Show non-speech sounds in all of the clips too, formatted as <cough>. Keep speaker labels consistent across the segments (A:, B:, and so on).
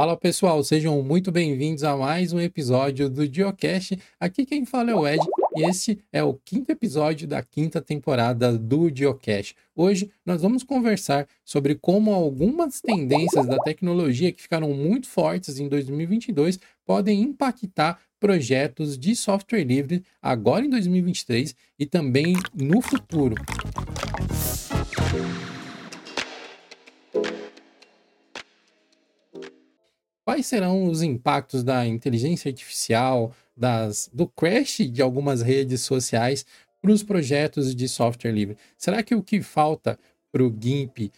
A: Fala pessoal, sejam muito bem-vindos a mais um episódio do Geocache. Aqui quem fala é o Ed e este é o quinto episódio da quinta temporada do Geocache. Hoje nós vamos conversar sobre como algumas tendências da tecnologia que ficaram muito fortes em 2022 podem impactar projetos de software livre agora em 2023 e também no futuro. Quais serão os impactos da inteligência artificial, das, do crash de algumas redes sociais para os projetos de software livre? Será que o que falta para o GIMP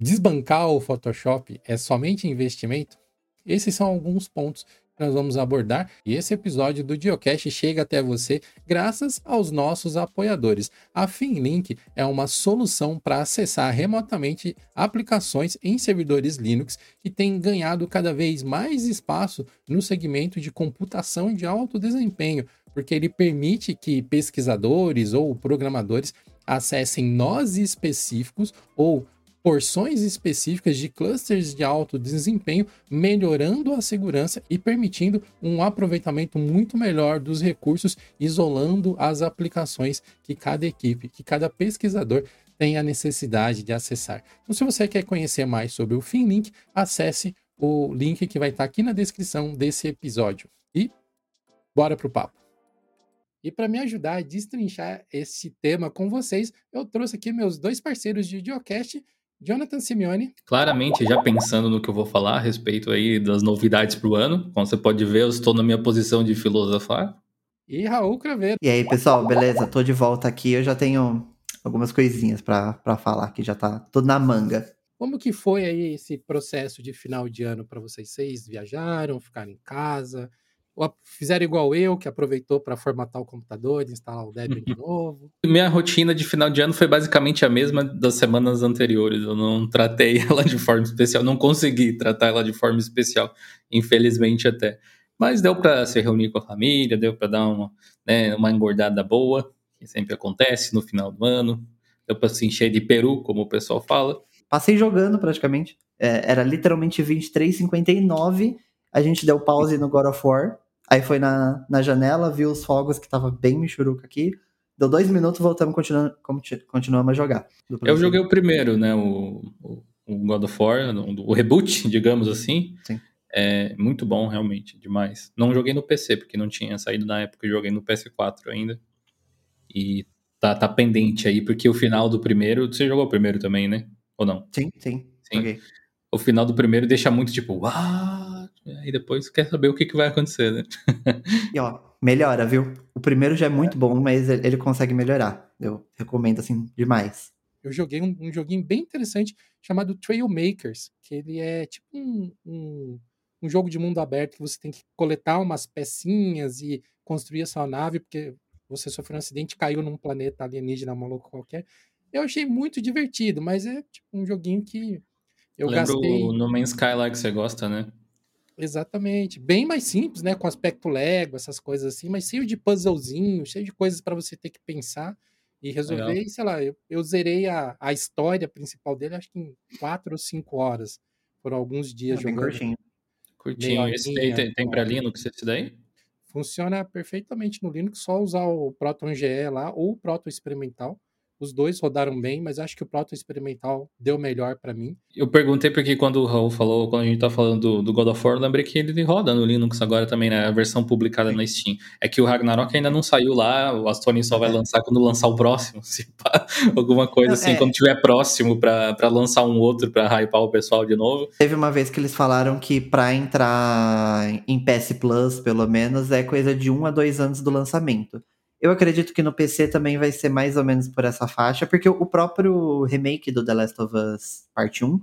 A: desbancar o Photoshop é somente investimento? Esses são alguns pontos nós vamos abordar e esse episódio do Geocache chega até você graças aos nossos apoiadores. A Finlink é uma solução para acessar remotamente aplicações em servidores Linux que tem ganhado cada vez mais espaço no segmento de computação de alto desempenho, porque ele permite que pesquisadores ou programadores acessem nós específicos ou porções específicas de clusters de alto desempenho, melhorando a segurança e permitindo um aproveitamento muito melhor dos recursos, isolando as aplicações que cada equipe, que cada pesquisador tem a necessidade de acessar. Então, se você quer conhecer mais sobre o FinLink, acesse o link que vai estar aqui na descrição desse episódio. E bora pro papo. E para me ajudar a destrinchar esse tema com vocês, eu trouxe aqui meus dois parceiros de Geocast, Jonathan Simeone.
B: Claramente, já pensando no que eu vou falar a respeito aí das novidades para o ano, como você pode ver, eu estou na minha posição de filosofar.
A: E Raul Craveiro.
C: E aí, pessoal, beleza? Tô de volta aqui, eu já tenho algumas coisinhas para falar que já tá tudo na manga.
A: Como que foi aí esse processo de final de ano para vocês? Vocês viajaram, ficaram em casa? Fizeram igual eu, que aproveitou para formatar o computador, instalar o Debian de <laughs> novo.
B: Minha rotina de final de ano foi basicamente a mesma das semanas anteriores. Eu não tratei <laughs> ela de forma especial, não consegui tratar ela de forma especial, infelizmente até. Mas deu para se reunir com a família, deu para dar uma, né, uma engordada boa, que sempre acontece no final do ano. Deu para se encher de peru, como o pessoal fala.
C: Passei jogando praticamente. É, era literalmente 23,59. A gente deu pause no God of War Aí foi na, na janela, viu os fogos que tava bem michuruca aqui. Deu dois minutos, voltamos, continuando, continuamos a jogar.
B: Eu joguei o primeiro, né? O, o God of War, o reboot, <laughs> digamos assim.
C: Sim.
B: É muito bom, realmente, demais. Não joguei no PC, porque não tinha saído na época, joguei no PS4 ainda. E tá, tá pendente aí, porque o final do primeiro. Você jogou o primeiro também, né? Ou não?
C: Sim, sim. sim.
B: Okay. O final do primeiro deixa muito tipo, uau! Aí depois quer saber o que, que vai acontecer, né?
C: e ó, melhora, viu? O primeiro já é muito bom, mas ele consegue melhorar. Eu recomendo, assim, demais.
A: Eu joguei um, um joguinho bem interessante chamado Trailmakers, que ele é tipo um, um, um, jogo de mundo aberto que você tem que coletar umas pecinhas e construir a sua nave, porque você sofreu um acidente e caiu num planeta alienígena maluco qualquer. Eu achei muito divertido, mas é tipo um joguinho que eu
B: Lembro
A: gastei...
B: o No Man's Sky lá que você gosta, né?
A: Exatamente. Bem mais simples, né? Com aspecto Lego, essas coisas assim, mas cheio de puzzlezinho, cheio de coisas para você ter que pensar e resolver. Legal. E, sei lá, eu, eu zerei a, a história principal dele, acho que em quatro ou cinco horas. Foram alguns dias
C: é,
A: jogando.
C: Curtinho.
B: Curtinho. Esse daí tem, tem para Linux, esse daí?
A: Funciona perfeitamente no Linux, só usar o Proton GE lá ou o Proton Experimental. Os dois rodaram bem, mas acho que o Proto Experimental deu melhor para mim.
B: Eu perguntei porque quando o Raul falou, quando a gente tá falando do, do God of War, eu lembrei que ele roda no Linux agora também, né? A versão publicada Sim. na Steam. É que o Ragnarok ainda não saiu lá, o Sony só vai é. lançar quando lançar o próximo, <laughs> se pá, alguma coisa assim, é. quando tiver próximo para lançar um outro para hypar o pessoal de novo.
C: Teve uma vez que eles falaram que para entrar em PS Plus, pelo menos, é coisa de um a dois anos do lançamento. Eu acredito que no PC também vai ser mais ou menos por essa faixa, porque o próprio remake do The Last of Us Part 1,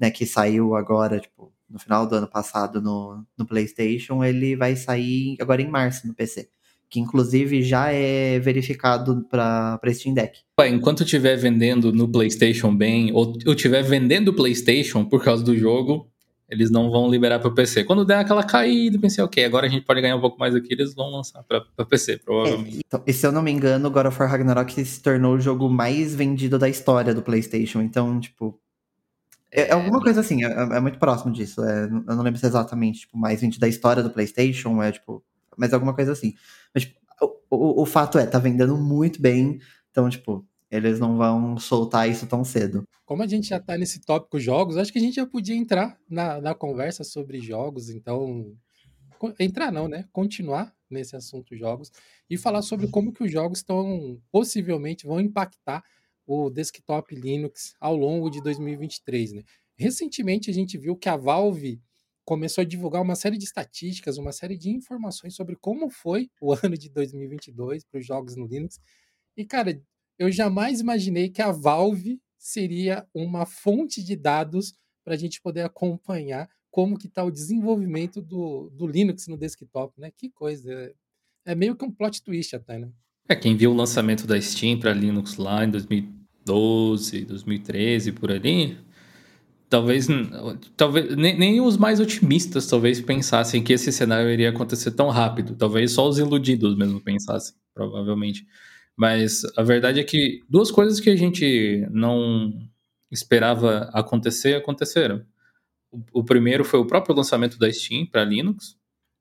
C: né, que saiu agora, tipo, no final do ano passado no, no PlayStation, ele vai sair agora em março no PC. Que inclusive já é verificado para Steam Deck.
B: Enquanto estiver vendendo no PlayStation bem, ou eu estiver vendendo o PlayStation por causa do jogo, eles não vão liberar para o PC. Quando der aquela caída, pensei, ok, agora a gente pode ganhar um pouco mais aqui, eles vão lançar para PC, provavelmente.
C: É, então, e se eu não me engano, God of War Ragnarok se tornou o jogo mais vendido da história do PlayStation. Então, tipo, É, é alguma coisa assim, é, é, muito próximo disso. É, eu não lembro se é exatamente, tipo, mais 20 da história do PlayStation, é tipo, mas alguma coisa assim. Mas, tipo, o, o, o fato é, tá vendendo muito bem, então, tipo, eles não vão soltar isso tão cedo.
A: Como a gente já tá nesse tópico jogos, acho que a gente já podia entrar na, na conversa sobre jogos, então. Entrar não, né? Continuar nesse assunto jogos e falar sobre como que os jogos estão possivelmente vão impactar o desktop Linux ao longo de 2023, né? Recentemente a gente viu que a Valve começou a divulgar uma série de estatísticas, uma série de informações sobre como foi o <laughs> ano de 2022 para os jogos no Linux. E cara, eu jamais imaginei que a Valve seria uma fonte de dados para a gente poder acompanhar como que está o desenvolvimento do, do Linux no desktop, né? Que coisa! É meio que um plot twist até, né?
B: É, quem viu o lançamento da Steam para Linux lá em 2012, 2013, por ali, talvez, talvez nem, nem, os mais otimistas talvez pensassem que esse cenário iria acontecer tão rápido. Talvez só os iludidos mesmo pensassem, provavelmente. Mas a verdade é que duas coisas que a gente não esperava acontecer aconteceram. O, o primeiro foi o próprio lançamento da Steam para Linux,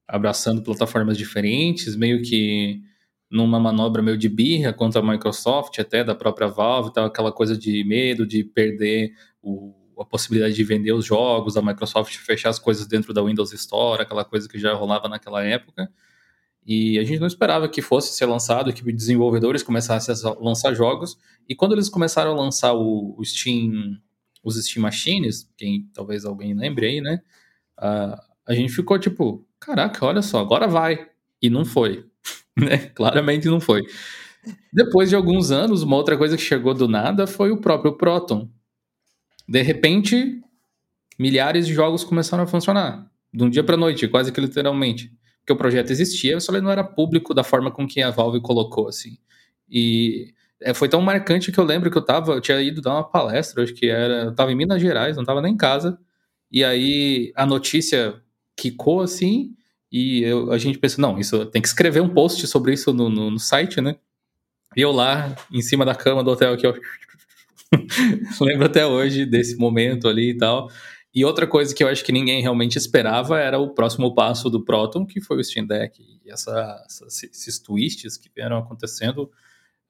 B: abraçando plataformas diferentes, meio que numa manobra meio de birra contra a Microsoft, até da própria Valve, tal, aquela coisa de medo de perder o, a possibilidade de vender os jogos, a Microsoft fechar as coisas dentro da Windows Store, aquela coisa que já rolava naquela época. E a gente não esperava que fosse ser lançado, que desenvolvedores começassem a lançar jogos. E quando eles começaram a lançar o, o Steam, os Steam Machines, quem talvez alguém lembre aí, né? Uh, a gente ficou tipo, caraca, olha só, agora vai. E não foi. <laughs> né? Claramente não foi. Depois de alguns anos, uma outra coisa que chegou do nada foi o próprio Proton. De repente, milhares de jogos começaram a funcionar. De um dia para noite, quase que literalmente que o projeto existia, só ele não era público da forma com que a Valve colocou, assim. E é, foi tão marcante que eu lembro que eu tava, eu tinha ido dar uma palestra, acho que era, eu tava em Minas Gerais, não tava nem em casa, e aí a notícia quicou, assim, e eu, a gente pensou, não, isso tem que escrever um post sobre isso no, no, no site, né? E eu lá, em cima da cama do hotel aqui, ó, <laughs> lembro até hoje desse momento ali e tal. E outra coisa que eu acho que ninguém realmente esperava era o próximo passo do Proton, que foi o Steam Deck. E essa, essas, esses twists que vieram acontecendo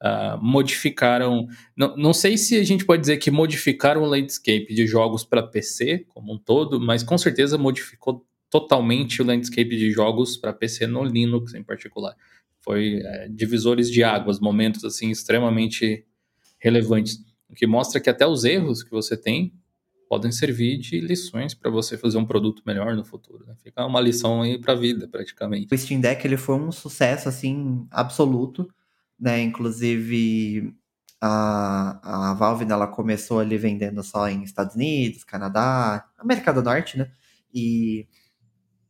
B: uh, modificaram. Não, não sei se a gente pode dizer que modificaram o landscape de jogos para PC como um todo, mas com certeza modificou totalmente o landscape de jogos para PC no Linux em particular. Foi é, divisores de águas, momentos assim extremamente relevantes, o que mostra que até os erros que você tem podem servir de lições para você fazer um produto melhor no futuro. Né? Fica uma lição aí para a vida, praticamente.
C: O Steam Deck ele foi um sucesso assim absoluto, né? Inclusive a, a Valve ela começou ali vendendo só em Estados Unidos, Canadá, América do Norte, né? E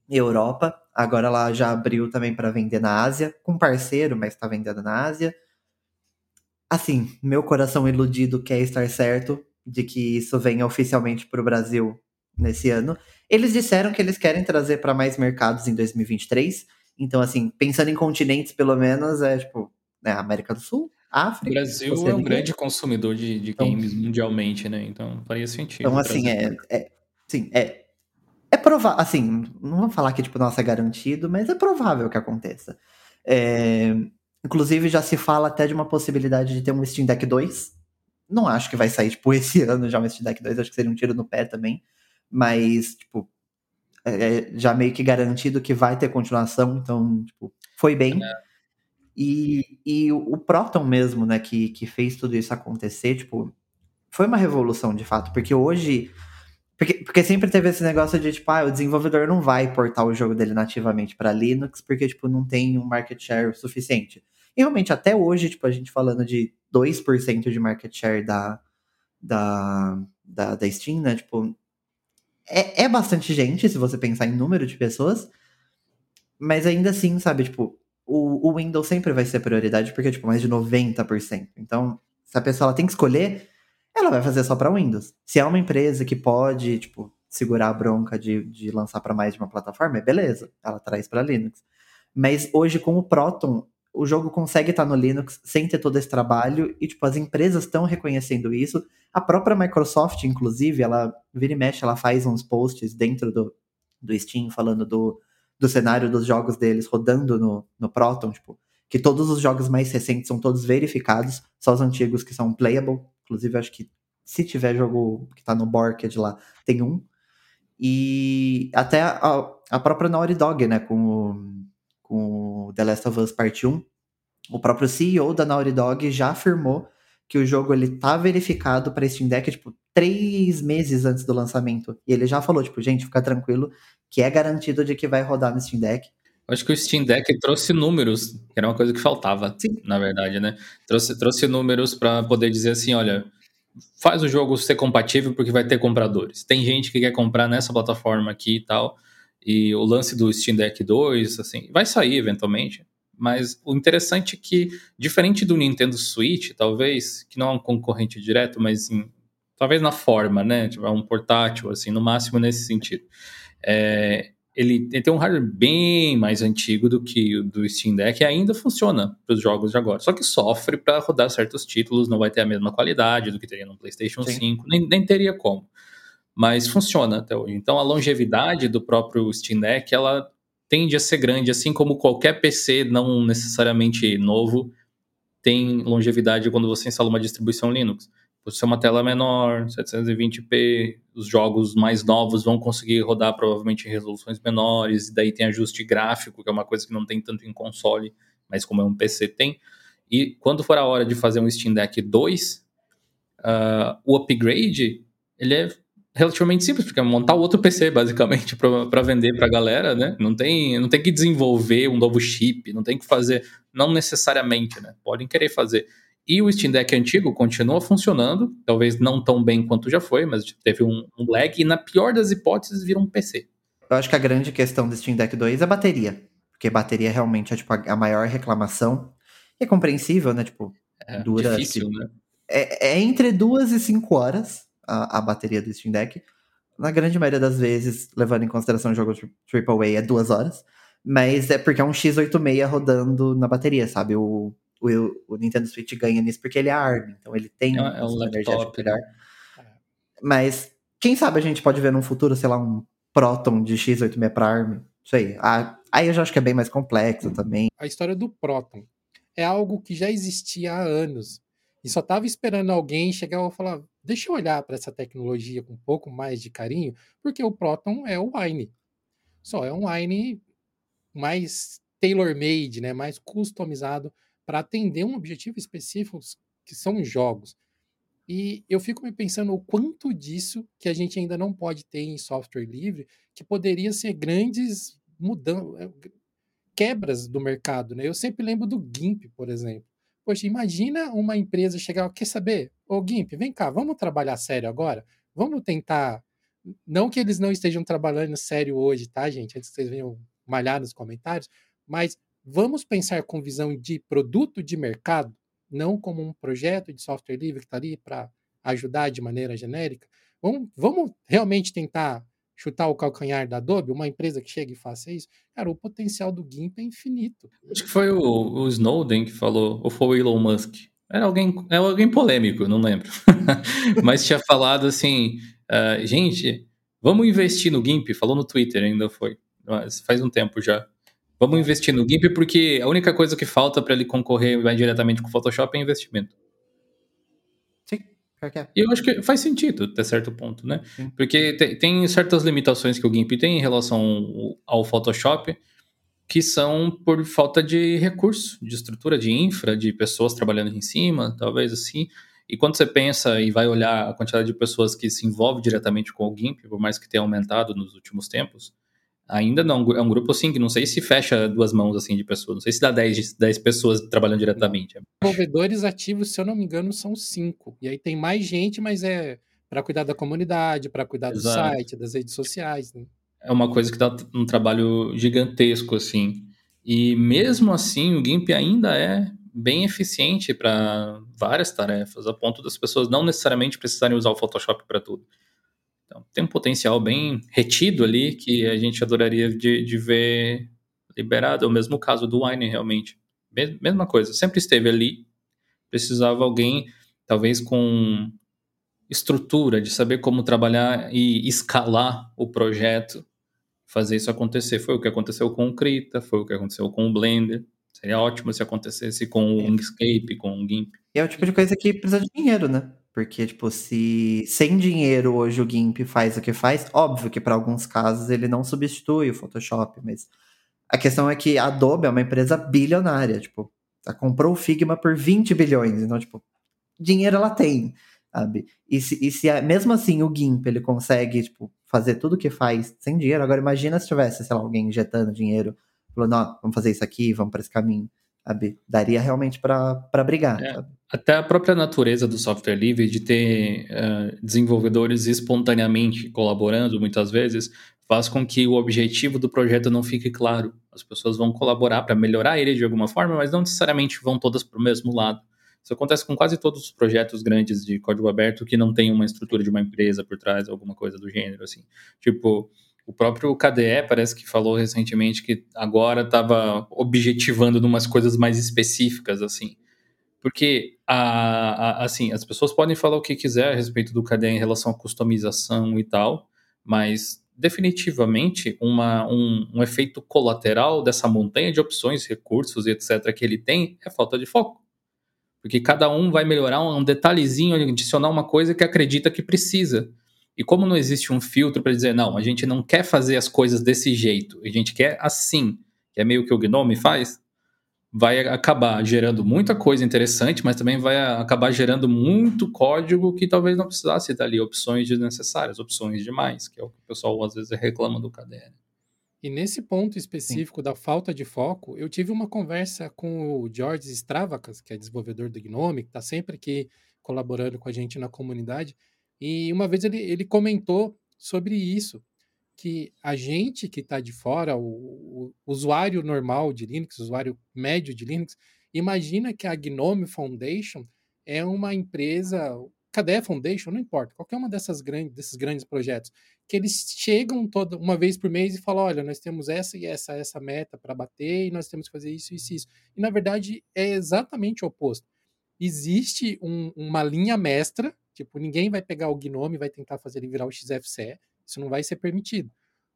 C: Europa. Agora ela já abriu também para vender na Ásia, com parceiro, mas está vendendo na Ásia. Assim, meu coração iludido quer estar certo, de que isso venha oficialmente para o Brasil nesse ano. Eles disseram que eles querem trazer para mais mercados em 2023. Então, assim, pensando em continentes, pelo menos, é tipo, né, América do Sul, África.
B: O Brasil é um grande consumidor de, de então, games mundialmente, né? Então faria sentido.
C: Então, assim, é, é. Sim, é. É provável, assim, não vou falar que, tipo, nossa, é garantido, mas é provável que aconteça. É, inclusive, já se fala até de uma possibilidade de ter um Steam Deck 2, não acho que vai sair, tipo, <laughs> esse ano já o Steam Deck 2, acho que seria um tiro no pé também. Mas, tipo, é, é já meio que garantido que vai ter continuação, então, tipo, foi bem. É. E, e o Proton mesmo, né, que, que fez tudo isso acontecer, tipo, foi uma revolução de fato, porque hoje. Porque, porque sempre teve esse negócio de, tipo, ah, o desenvolvedor não vai portar o jogo dele nativamente para Linux, porque, tipo, não tem um market share suficiente. E realmente, até hoje, tipo, a gente falando de 2% de market share da, da, da, da Steam, né? Tipo, é, é bastante gente, se você pensar em número de pessoas. Mas ainda assim, sabe, tipo, o, o Windows sempre vai ser prioridade, porque, tipo, mais de 90%. Então, se a pessoa ela tem que escolher, ela vai fazer só para Windows. Se é uma empresa que pode, tipo, segurar a bronca de, de lançar para mais de uma plataforma, beleza, ela traz para Linux. Mas hoje, com o Proton, o jogo consegue estar no Linux sem ter todo esse trabalho e tipo as empresas estão reconhecendo isso. A própria Microsoft, inclusive, ela vira e mexe, ela faz uns posts dentro do, do Steam falando do, do cenário dos jogos deles rodando no, no Proton, tipo, que todos os jogos mais recentes são todos verificados, só os antigos que são playable. Inclusive, acho que se tiver jogo que tá no Borked lá, tem um. E até a, a própria Naughty Dog, né, com o, com The Last of Us Part 1, o próprio CEO da Naughty Dog já afirmou que o jogo ele tá verificado para Steam Deck, tipo, três meses antes do lançamento. E ele já falou, tipo, gente, fica tranquilo, que é garantido de que vai rodar no Steam Deck.
B: Acho que o Steam Deck trouxe números, que era uma coisa que faltava, Sim. na verdade, né? Trouxe, trouxe números para poder dizer assim, olha, faz o jogo ser compatível porque vai ter compradores. Tem gente que quer comprar nessa plataforma aqui e tal, e o lance do Steam Deck 2, assim, vai sair eventualmente, mas o interessante é que, diferente do Nintendo Switch, talvez, que não é um concorrente direto, mas em, talvez na forma, né? Tipo, é um portátil, assim, no máximo nesse sentido. É, ele, ele, tem um hardware bem mais antigo do que o do Steam Deck e ainda funciona para os jogos de agora. Só que sofre para rodar certos títulos, não vai ter a mesma qualidade do que teria no PlayStation Sim. 5, nem, nem teria como. Mas funciona até hoje. Então a longevidade do próprio Steam Deck, ela tende a ser grande, assim como qualquer PC não necessariamente novo tem longevidade quando você instala uma distribuição Linux. Por ser uma tela menor, 720p, os jogos mais novos vão conseguir rodar provavelmente em resoluções menores, e daí tem ajuste gráfico, que é uma coisa que não tem tanto em console, mas como é um PC tem. E quando for a hora de fazer um Steam Deck 2, uh, ah, o upgrade ele é relativamente simples, porque é montar outro PC, basicamente, para vender para a galera, né? Não tem, não tem que desenvolver um novo chip, não tem que fazer, não necessariamente, né? Podem querer fazer. E o Steam Deck antigo continua funcionando, talvez não tão bem quanto já foi, mas teve um, um lag, e na pior das hipóteses, vira um PC.
C: Eu acho que a grande questão do Steam Deck 2 é a bateria, porque bateria realmente é tipo, a maior reclamação. E é compreensível, né? Tipo,
B: é, dura. Difícil, né?
C: É, é entre duas e cinco horas a, a bateria do Steam Deck. Na grande maioria das vezes, levando em consideração o jogo AAA, é duas horas. Mas é porque é um X86 rodando na bateria, sabe? O, o, o Nintendo Switch ganha nisso porque ele é ARM, então ele tem
B: é, é um laptop, né?
C: Mas quem sabe a gente pode ver num futuro, sei lá, um Proton de X86 para ARM. Isso aí. Ah, aí eu já acho que é bem mais complexo também.
A: A história do Proton é algo que já existia há anos. E só estava esperando alguém chegar e falar: deixa eu olhar para essa tecnologia com um pouco mais de carinho, porque o Proton é o Wine. Só é um Wine mais tailor-made, né? mais customizado para atender um objetivo específico que são jogos. E eu fico me pensando o quanto disso que a gente ainda não pode ter em software livre, que poderia ser grandes mudanças, eh, quebras do mercado. Né? Eu sempre lembro do GIMP, por exemplo. Poxa, imagina uma empresa chegar, quer saber? Ô Gimp, vem cá, vamos trabalhar sério agora? Vamos tentar. Não que eles não estejam trabalhando sério hoje, tá, gente? Antes que vocês venham malhar nos comentários, mas vamos pensar com visão de produto de mercado, não como um projeto de software livre que está ali para ajudar de maneira genérica. Vamos, vamos realmente tentar chutar o calcanhar da Adobe, uma empresa que chega e faça isso, cara, o potencial do GIMP é infinito.
B: Acho que foi o, o Snowden que falou, ou foi o Elon Musk. Era alguém, era alguém polêmico, não lembro. <laughs> Mas tinha falado assim, uh, gente, vamos investir no GIMP, falou no Twitter ainda foi, faz um tempo já. Vamos investir no GIMP porque a única coisa que falta para ele concorrer diretamente com o Photoshop é investimento. E eu acho que faz sentido até certo ponto, né? Sim. Porque tem, tem, certas limitações que o GIMP tem em relação ao Photoshop que são por falta de recurso, de estrutura, de infra, de pessoas trabalhando em cima, talvez assim. E quando você pensa e vai olhar a quantidade de pessoas que se envolve diretamente com o GIMP, por mais que tenha aumentado nos últimos tempos, ainda não é um grupo assim que não sei se fecha duas mãos assim de pessoas, não sei se dá 10, 10 pessoas trabalhando diretamente.
A: Desenvolvedores ativos, se eu não me engano, são cinco. E aí tem mais gente, mas é para cuidar da comunidade, para cuidar do Exato. site, das redes sociais. Né?
B: É uma coisa que dá um trabalho gigantesco assim. E mesmo assim, o GIMP ainda é bem eficiente para várias tarefas, a ponto das pessoas não necessariamente precisarem usar o Photoshop para tudo. Então, tem um potencial bem retido ali que a gente adoraria de, de ver liberado. É o mesmo caso do Wine, realmente. Mesma coisa, sempre esteve ali. Precisava alguém, talvez com estrutura, de saber como trabalhar e escalar o projeto, fazer isso acontecer. Foi o que aconteceu com o Krita, foi o que aconteceu com o Blender. Seria ótimo se acontecesse com o Inkscape, com o GIMP.
C: E é o tipo de coisa que precisa de dinheiro, né? Porque, tipo, se sem dinheiro hoje o GIMP faz o que faz, óbvio que para alguns casos ele não substitui o Photoshop, mas a questão é que a Adobe é uma empresa bilionária, tipo, ela comprou o Figma por 20 bilhões, então, tipo, dinheiro ela tem, sabe? E se, e se mesmo assim o GIMP ele consegue, tipo, fazer tudo o que faz sem dinheiro, agora imagina se tivesse, sei lá, alguém injetando dinheiro, falando, ó, vamos fazer isso aqui, vamos para esse caminho sabe? Daria realmente para brigar. É,
B: até a própria natureza do software livre de ter uh, desenvolvedores espontaneamente colaborando, muitas vezes, faz com que o objetivo do projeto não fique claro. As pessoas vão colaborar para melhorar ele de alguma forma, mas não necessariamente vão todas para o mesmo lado. Isso acontece com quase todos os projetos grandes de código aberto que não tem uma estrutura de uma empresa por trás, alguma coisa do gênero, assim. Tipo, o próprio KDE parece que falou recentemente que agora estava objetivando umas coisas mais específicas, assim. Porque, a, a, assim, as pessoas podem falar o que quiser a respeito do KDE em relação à customização e tal, mas definitivamente uma, um, um efeito colateral dessa montanha de opções, recursos e etc. que ele tem é falta de foco. Porque cada um vai melhorar um detalhezinho, adicionar uma coisa que acredita que precisa. E como não existe um filtro para dizer, não, a gente não quer fazer as coisas desse jeito, a gente quer assim, que é meio que o Gnome faz, vai acabar gerando muita coisa interessante, mas também vai acabar gerando muito código que talvez não precisasse ter ali opções desnecessárias, opções demais, que é o que o pessoal às vezes reclama do KDE.
A: E nesse ponto específico Sim. da falta de foco, eu tive uma conversa com o George Stravacas, que é desenvolvedor do Gnome, que está sempre aqui colaborando com a gente na comunidade, e uma vez ele, ele comentou sobre isso, que a gente que está de fora, o, o, usuário normal de Linux, usuário médio de Linux, imagina que a Gnome Foundation é uma empresa, cadê Foundation? Não importa, qualquer uma dessas grandes, desses grandes projetos, que eles chegam toda uma vez por mês e falam, olha, nós temos essa e essa essa meta para bater e nós temos que fazer isso, isso, isso. E na verdade é exatamente o oposto. Existe um, uma linha mestra Tipo, ninguém vai pegar o Gnome e vai tentar fazer ele virar o XFCE. Isso não vai ser permitido.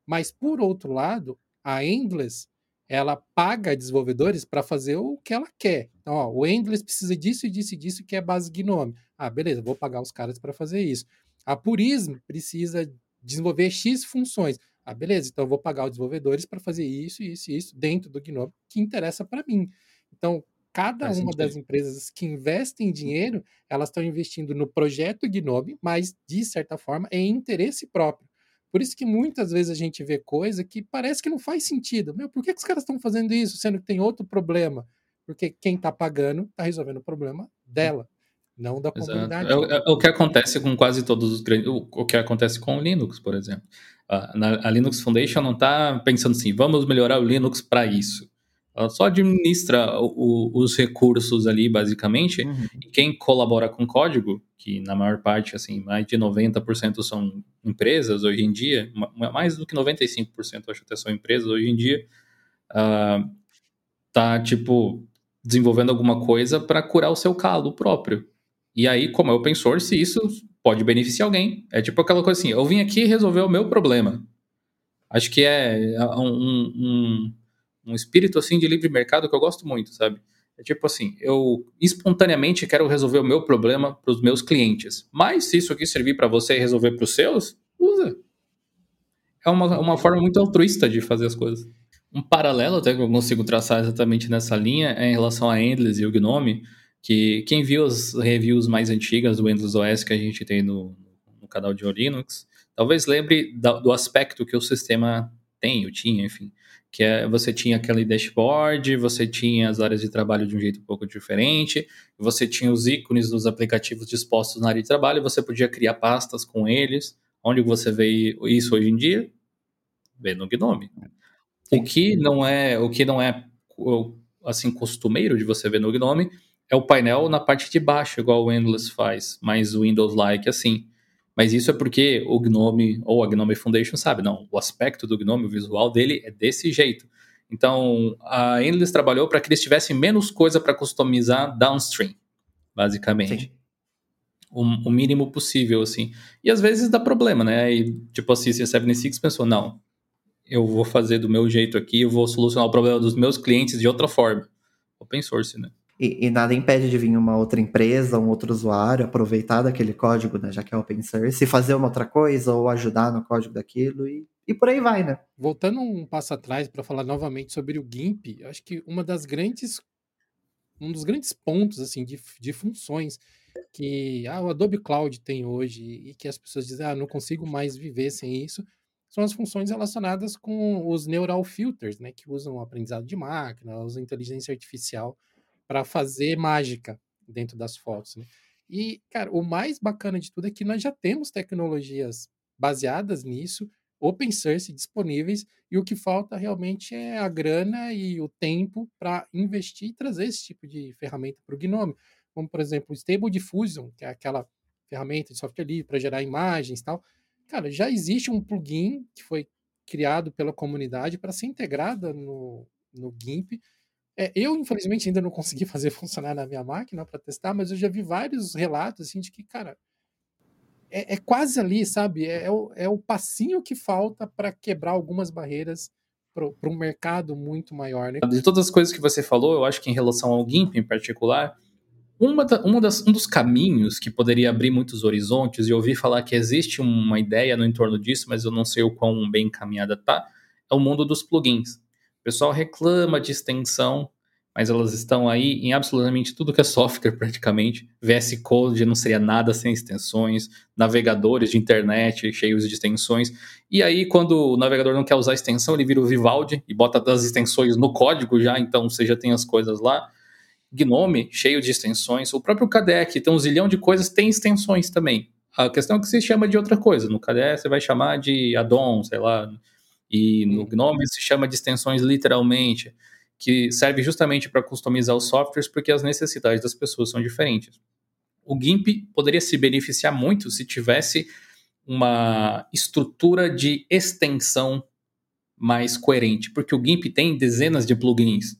A: Mas, por outro lado, a Endless, ela paga desenvolvedores para fazer o que ela quer. Então, ó, o Endless precisa disso e disso e disso, que é base Gnome. Ah, beleza, vou pagar os caras para fazer isso. A Purism precisa desenvolver X funções. Ah, beleza, então eu vou pagar os desenvolvedores para fazer isso, isso e isso dentro do Gnome, que interessa para mim. Então, cada Faz uma sentido. das empresas que investem dinheiro, elas estão investindo no projeto Gnome, mas de certa forma é interesse próprio. Por isso que muitas vezes a gente vê coisa que parece que não faz sentido. Meu, por que, que os caras estão fazendo isso, sendo que tem outro problema? Porque quem está pagando está resolvendo o problema dela, não da comunidade.
B: É, é, é, o que acontece com quase todos os grandes. O que acontece com o Linux, por exemplo. A, na, a Linux Foundation não está pensando assim, vamos melhorar o Linux para isso. Ela só administra o, os recursos ali, basicamente, uhum. e quem colabora com código, que na maior parte, assim, mais de 90% são empresas hoje em dia, mais do que 95% acho até são empresas hoje em dia, uh, tá, tipo, desenvolvendo alguma coisa para curar o seu calo próprio. E aí, como é open source, isso pode beneficiar alguém. É tipo aquela coisa assim, eu vim aqui resolver o meu problema. Acho que é um, um um espírito assim de livre mercado que eu gosto muito, sabe? É tipo assim, eu espontaneamente quero resolver o meu problema para os meus clientes. Mas se isso aqui servir para você resolver para os seus, usa. É uma, uma forma muito altruísta de fazer as coisas. Um paralelo até que eu consigo traçar exatamente nessa linha é em relação a Endless e o Gnome, que quem viu as reviews mais antigas do Endless OS que a gente tem no, no canal de Linux, talvez lembre do aspecto que o sistema tem, ou tinha, enfim, que é, você tinha aquele dashboard, você tinha as áreas de trabalho de um jeito um pouco diferente, você tinha os ícones dos aplicativos dispostos na área de trabalho, você podia criar pastas com eles. Onde você vê isso hoje em dia? Vê no Gnome. O que não é, o que não é assim costumeiro de você ver no Gnome é o painel na parte de baixo, igual o Endless faz, mas o Windows-like assim. Mas isso é porque o Gnome ou a Gnome Foundation sabe, não, o aspecto do Gnome, o visual dele é desse jeito. Então, a Endless trabalhou para que eles tivessem menos coisa para customizar downstream, basicamente. O, o, mínimo possível, assim. E às vezes dá problema, né? E, tipo assim, se a 76 pensou, não, eu vou fazer do meu jeito aqui, eu vou solucionar o problema dos meus clientes de outra forma. Open source, né?
C: E, e, nada impede de vir uma outra empresa, um outro usuário, aproveitar daquele código, né, já que é open source, e fazer uma outra coisa ou ajudar no código daquilo e, e por aí vai, né?
A: Voltando um passo atrás para falar novamente sobre o GIMP, acho que uma das grandes um dos grandes pontos assim de, de funções que ah, o Adobe Cloud tem hoje e que as pessoas dizem, ah, não consigo mais viver sem isso, são as funções relacionadas com os neural filters, né, que usam o aprendizado de máquina, usam inteligência artificial para fazer mágica dentro das fotos, né? E, cara, o mais bacana de tudo é que nós já temos tecnologias baseadas nisso, open source disponíveis, e o que falta realmente é a grana e o tempo para investir e trazer esse tipo de ferramenta para o Gnome. Como, por exemplo, o Stable Diffusion, que é aquela ferramenta de software livre para gerar imagens e tal. Cara, já existe um plugin que foi criado pela comunidade para ser integrada no, no GIMP é, eu, infelizmente, ainda não consegui fazer <laughs> funcionar na minha máquina para testar, mas eu já vi vários relatos assim, de que, cara, é, é quase ali, sabe? É, é, o, é o passinho que falta para quebrar algumas barreiras para um mercado muito maior. Né?
B: De todas as coisas que você falou, eu acho que em relação ao GIMP em particular, uma, da, uma das, um dos caminhos que poderia abrir muitos horizontes, e eu ouvi falar que existe uma ideia no entorno disso, mas eu não sei o quão bem encaminhada tá, é o mundo dos plugins. O pessoal reclama de extensão, mas elas estão aí em absolutamente tudo que é software praticamente. VS Code não seria nada sem extensões, navegadores de internet cheios de extensões. E aí, quando o navegador não quer usar extensão, ele vira o Vivaldi e bota as extensões no código já, então você já tem as coisas lá. Gnome, cheio de extensões. O próprio KDE, que tem um zilhão de coisas, tem extensões também. A questão é que você chama de outra coisa. No KDE você vai chamar de addon, sei lá, e no Gnome se chama de extensões literalmente, que serve justamente para customizar os softwares porque as necessidades das pessoas são diferentes. O GIMP poderia se beneficiar muito se tivesse uma estrutura de extensão mais coerente, porque o GIMP tem dezenas de plugins.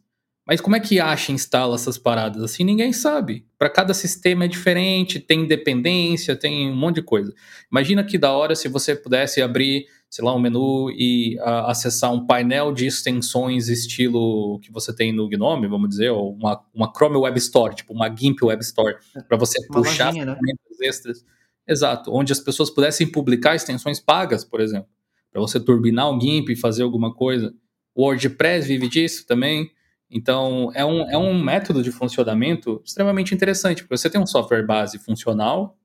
B: Mas como é que acha e instala essas paradas? Assim ninguém sabe. Para cada sistema é diferente, tem dependência, tem um monte de coisa. Imagina que da hora se você pudesse abrir sei lá, um menu e uh, acessar um painel de extensões estilo que você tem no Gnome, vamos dizer, ou uma, uma Chrome Web Store, tipo uma GIMP Web Store, para você uma puxar lojinha, né? extras. Exato, onde as pessoas pudessem publicar extensões pagas, por exemplo, para você turbinar o GIMP e fazer alguma coisa. O WordPress vive disso também. Então, é um, é um método de funcionamento extremamente interessante, porque você tem um software base funcional,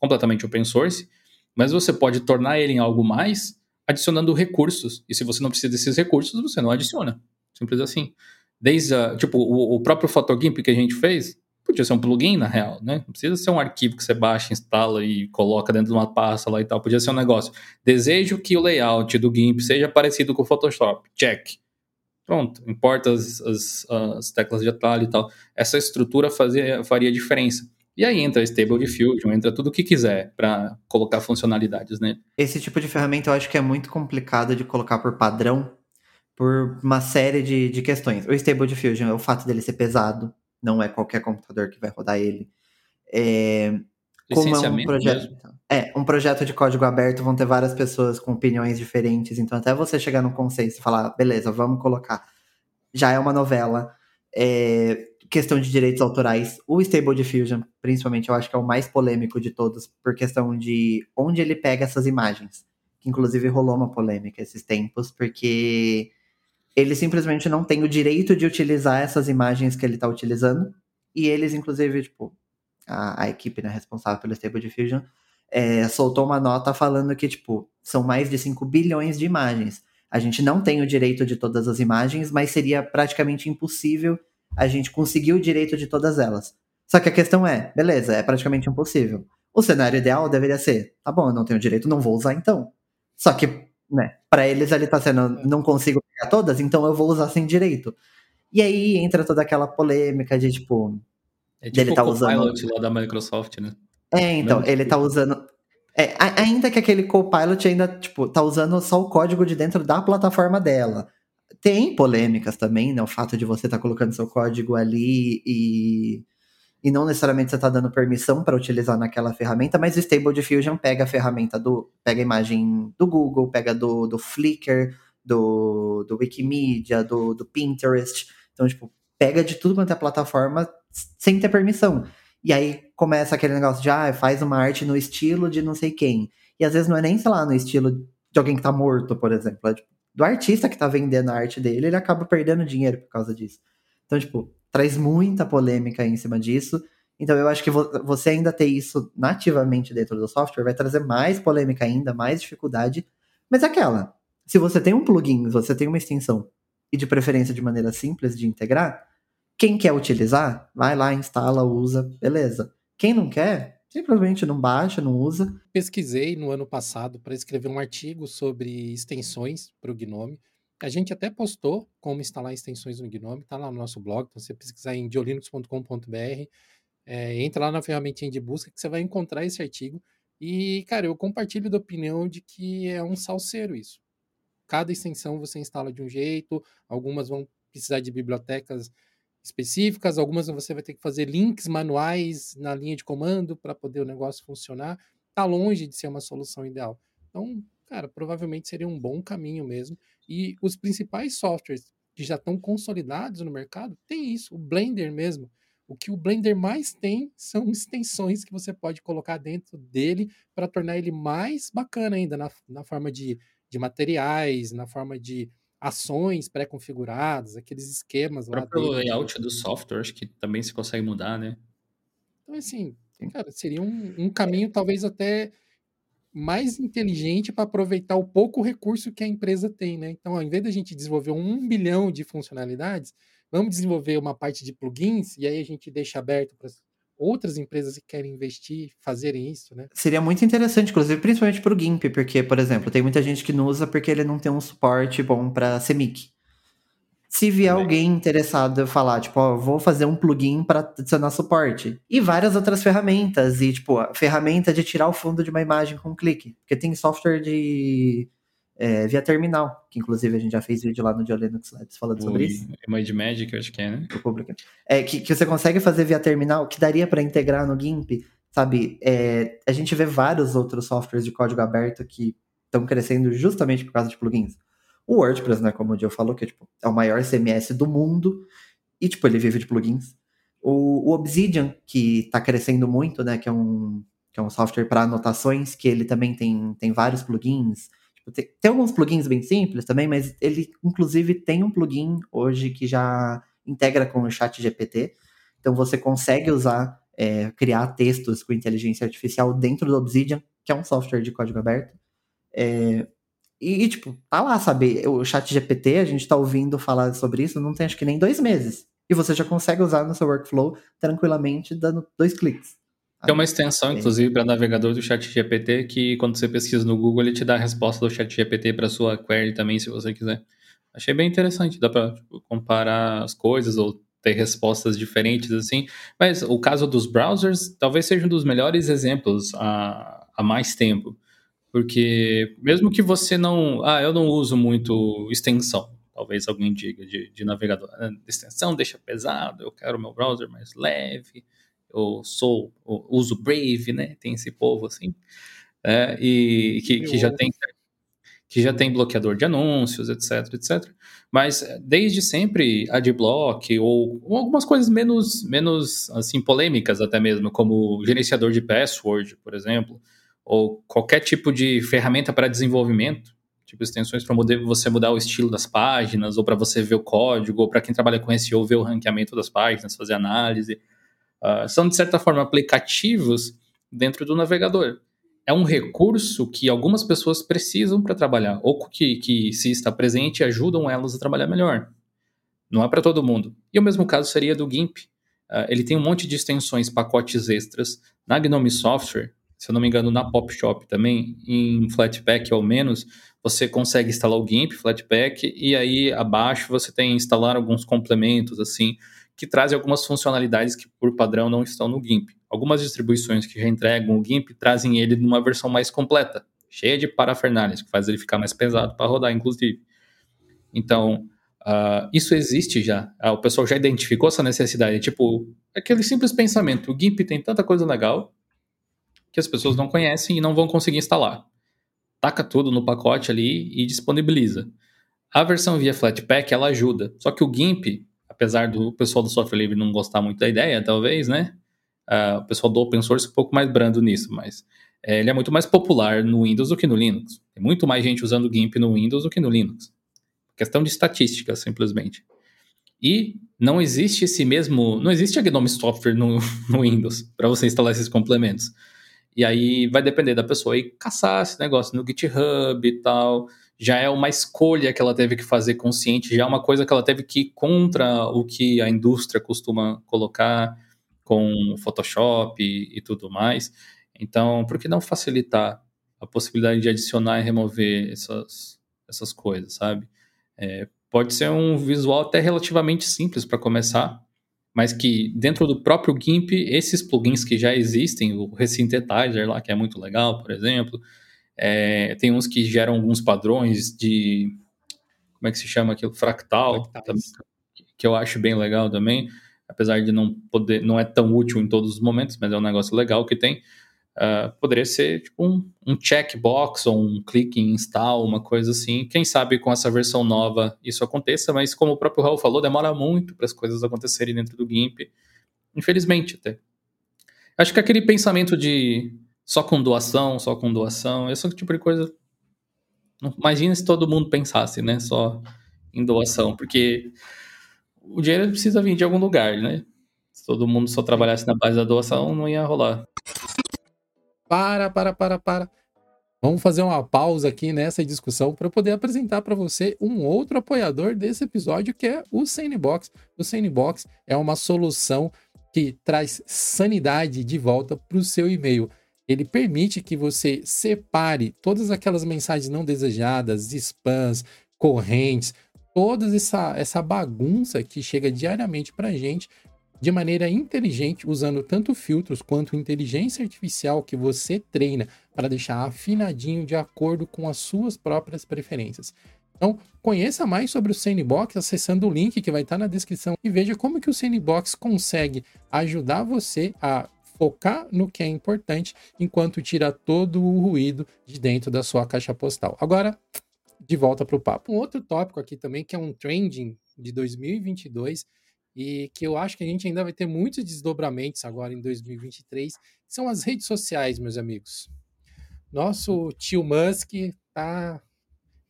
B: completamente open source, mas você pode tornar ele em algo mais adicionando recursos. E se você não precisa desses recursos, você não adiciona. Simples assim. Desde, a, tipo, o, o próprio PhotoGIMP que a gente fez, podia ser um plugin, na real, né? Não precisa ser um arquivo que você baixa, instala e coloca dentro de uma pasta lá e tal. Podia ser um negócio. Desejo que o layout do GIMP seja parecido com o Photoshop. Check. Pronto. Importa as, as, as teclas de atalho e tal. Essa estrutura fazia, faria diferença. E aí entra Stable Diffusion, entra tudo o que quiser para colocar funcionalidades nele.
C: Esse tipo de ferramenta eu acho que é muito complicado de colocar por padrão, por uma série de, de questões. O Stable Diffusion é o fato dele ser pesado, não é qualquer computador que vai rodar ele. É, como é um projeto, é um projeto de código aberto, vão ter várias pessoas com opiniões diferentes, então até você chegar no consenso e falar, beleza, vamos colocar. Já é uma novela. É, questão de direitos autorais, o Stable Diffusion, principalmente, eu acho que é o mais polêmico de todos, por questão de onde ele pega essas imagens. Que inclusive rolou uma polêmica esses tempos, porque ele simplesmente não tem o direito de utilizar essas imagens que ele está utilizando. E eles, inclusive, tipo, a, a equipe né, responsável pelo Stable Diffusion é, soltou uma nota falando que, tipo, são mais de 5 bilhões de imagens. A gente não tem o direito de todas as imagens, mas seria praticamente impossível a gente conseguiu o direito de todas elas. Só que a questão é, beleza, é praticamente impossível. O cenário ideal deveria ser, tá bom, eu não tenho direito, não vou usar então. Só que, né, para eles ali tá sendo, não consigo pegar todas, então eu vou usar sem direito. E aí entra toda aquela polêmica de tipo,
B: é tipo dele tá o usando Copilot lá da Microsoft, né?
C: É, então, ele tá usando é, ainda que aquele Copilot ainda, tipo, tá usando só o código de dentro da plataforma dela tem polêmicas também, né? O fato de você estar tá colocando seu código ali e, e não necessariamente você está dando permissão para utilizar naquela ferramenta, mas o Stable Diffusion pega a ferramenta do. pega a imagem do Google, pega do, do Flickr, do, do Wikimedia, do, do Pinterest. Então, tipo, pega de tudo quanto é plataforma sem ter permissão. E aí começa aquele negócio de, ah, faz uma arte no estilo de não sei quem. E às vezes não é nem, sei lá, no estilo de alguém que tá morto, por exemplo. É tipo, do artista que tá vendendo a arte dele, ele acaba perdendo dinheiro por causa disso. Então, tipo, traz muita polêmica em cima disso. Então, eu acho que você ainda ter isso nativamente dentro do software vai trazer mais polêmica ainda, mais dificuldade. Mas é aquela, se você tem um plugin, você tem uma extensão, e de preferência de maneira simples de integrar, quem quer utilizar, vai lá, instala, usa, beleza. Quem não quer, simplesmente não baixa, não usa.
A: Pesquisei no ano passado para escrever um artigo sobre extensões para o Gnome. A gente até postou como instalar extensões no Gnome, tá lá no nosso blog, então você pesquisar em diolinux.com.br, é, entra lá na ferramentinha de busca que você vai encontrar esse artigo. E, cara, eu compartilho da opinião de que é um salseiro isso. Cada extensão você instala de um jeito, algumas vão precisar de bibliotecas específicas, algumas você vai ter que fazer links manuais na linha de comando para poder o negócio funcionar. Está longe de ser uma solução ideal. Então, cara, provavelmente seria um bom caminho mesmo. E os principais softwares que já estão consolidados no mercado tem isso, o Blender mesmo. O que o Blender mais tem são <laughs> extensões que você pode colocar dentro dele para tornar ele mais bacana ainda na, na forma de, de materiais, na forma de ações pré-configuradas, aqueles esquemas lá. O
B: próprio layout do software, acho que também se consegue mudar, né?
A: Então, assim, cara, seria um, um caminho talvez até mais inteligente para aproveitar o pouco recurso que a empresa tem, né? Então, ao invés da gente desenvolver um bilhão de funcionalidades, vamos desenvolver uma parte de plugins e aí a gente deixa aberto para outras empresas que querem investir fazerem isso, né?
C: Seria muito interessante, inclusive, principalmente para o GIMP, porque, por exemplo, tem muita gente que não usa porque ele não tem um suporte bom para CMYK. Se vier alguém interessado falar, tipo, ó, vou fazer um plugin para adicionar suporte. E várias outras ferramentas. E, tipo, a ferramenta de tirar o fundo de uma imagem com um clique. Porque tem software de é, via terminal, que inclusive a gente já fez vídeo lá no Dia Linux Labs falando o sobre isso.
B: Image Magic, eu acho que é, né?
C: É, que, que você consegue fazer via terminal, que daria para integrar no GIMP, sabe? É, a gente vê vários outros softwares de código aberto que estão crescendo justamente por causa de plugins. O WordPress, né, como o Joe falou, que tipo, é o maior CMS do mundo, e tipo, ele vive de plugins. O, o Obsidian, que está crescendo muito, né, que é um, que é um software para anotações, que ele também tem, tem vários plugins, tem, alguns plugins bem simples também, mas ele inclusive tem um plugin hoje que já integra com o chat GPT. Então você consegue usar, é, criar textos com inteligência artificial dentro do Obsidian, que é um software de código aberto. É, e, e, tipo, tá lá, sabe? O chat GPT, a gente tá ouvindo falar sobre isso, não tem acho que nem dois meses. E você já consegue usar no seu workflow tranquilamente, dando dois cliques.
B: Tem uma extensão, inclusive, para navegador do Chat GPT que quando você pesquisa no Google, ele te dá a resposta do Chat GPT para sua query também, se você quiser. Achei bem interessante, dá para tipo, comparar as coisas ou ter respostas diferentes assim. Mas o caso dos browsers talvez seja um dos melhores exemplos há, há mais tempo. Porque mesmo que você não. Ah, eu não uso muito extensão. Talvez alguém diga de, de navegador. Ah, extensão deixa pesado, eu quero meu browser mais leve eu sou, eu uso Brave, né? Tem esse povo assim, é, e que, que já tem que já tem bloqueador de anúncios, etc, etc. Mas desde sempre adblock ou, ou algumas coisas menos menos assim polêmicas até mesmo, como gerenciador de password, por exemplo, ou qualquer tipo de ferramenta para desenvolvimento, tipo extensões para você mudar o estilo das páginas, ou para você ver o código, ou para quem trabalha com SEO ver o ranqueamento das páginas, fazer análise uh, são, de certa forma, aplicativos dentro do navegador. É um recurso que algumas pessoas precisam para trabalhar, ou que, que, se está presente, ajudam elas a trabalhar melhor. Não é para todo mundo. E o mesmo caso seria do GIMP. Uh, ele tem um monte de extensões, pacotes extras. Na Gnome Software, se eu não me engano, na PopShop também, em Flatpak ao menos, você consegue instalar o GIMP, Flatpak, e aí abaixo você tem instalar alguns complementos, assim, que trazem algumas funcionalidades que, por padrão, não estão no GIMP. Algumas distribuições que já entregam o GIMP trazem ele numa versão mais completa, cheia de parafernálias, que faz ele ficar mais pesado para rodar, inclusive. Então, Uh, isso existe já. Uh, o pessoal já identificou essa necessidade. Tipo, aquele simples pensamento: o GIMP tem tanta coisa legal que as pessoas não conhecem e não vão conseguir instalar. Taca tudo no pacote ali e disponibiliza. A versão via Flatpak ela ajuda. Só que o GIMP, apesar do pessoal do software livre não gostar muito da ideia, talvez, né? Uh, o pessoal do open source é um pouco mais brando nisso, mas é, ele é muito mais popular no Windows do que no Linux. Tem muito mais gente usando GIMP no Windows do que no Linux. Questão de estatística, simplesmente. E não existe esse mesmo. Não existe a Gnome Software no, <laughs> no Windows para você instalar esses complementos. E aí vai depender da pessoa ir caçar esse negócio no GitHub e tal. Já é uma escolha que ela teve que fazer consciente, já é uma coisa que ela teve que ir contra o que a indústria costuma colocar com Photoshop e, e tudo mais. Então, por que não facilitar a possibilidade de adicionar e remover essas, essas coisas, sabe? É, pode ser um visual até relativamente simples para começar, mas que dentro do próprio GIMP, esses plugins que já existem, o Resynthetizer lá, que é muito legal, por exemplo, é, tem uns que geram alguns padrões de. Como é que se chama aquilo? Fractal, também, que eu acho bem legal também, apesar de não poder, não é tão útil em todos os momentos, mas é um negócio legal que tem. Uh, poderia ser tipo um, um checkbox ou um clique em install, uma coisa assim. Quem sabe com essa versão nova isso aconteça, mas como o próprio Raul falou, demora muito para as coisas acontecerem dentro do GIMP. Infelizmente, até. Acho que aquele pensamento de só com doação, só com doação, esse tipo de coisa. Imagina se todo mundo pensasse, né? Só em doação, porque o dinheiro precisa vir de algum lugar, né? Se todo mundo só trabalhasse na base da doação, não ia rolar.
A: Para, para, para, para. Vamos fazer uma pausa aqui nessa discussão para poder apresentar para você um outro apoiador desse episódio, que é o Sanebox. O Sanebox é uma solução que traz sanidade de volta para o seu e-mail. Ele permite que você separe todas aquelas mensagens não desejadas, spams, correntes, toda essa, essa bagunça que chega diariamente para a gente de maneira inteligente, usando tanto filtros quanto inteligência artificial que você treina para deixar afinadinho de acordo com as suas próprias preferências. Então, conheça mais sobre o Sandbox acessando o link que vai estar na descrição e veja como que o Sandbox consegue ajudar você a focar no que é importante enquanto tira todo o ruído de dentro da sua caixa postal. Agora, de volta para o papo. Um outro tópico aqui também que é um trending de 2022 e que eu acho que a gente ainda vai ter muitos desdobramentos agora em 2023, são as redes sociais, meus amigos. Nosso tio Musk tá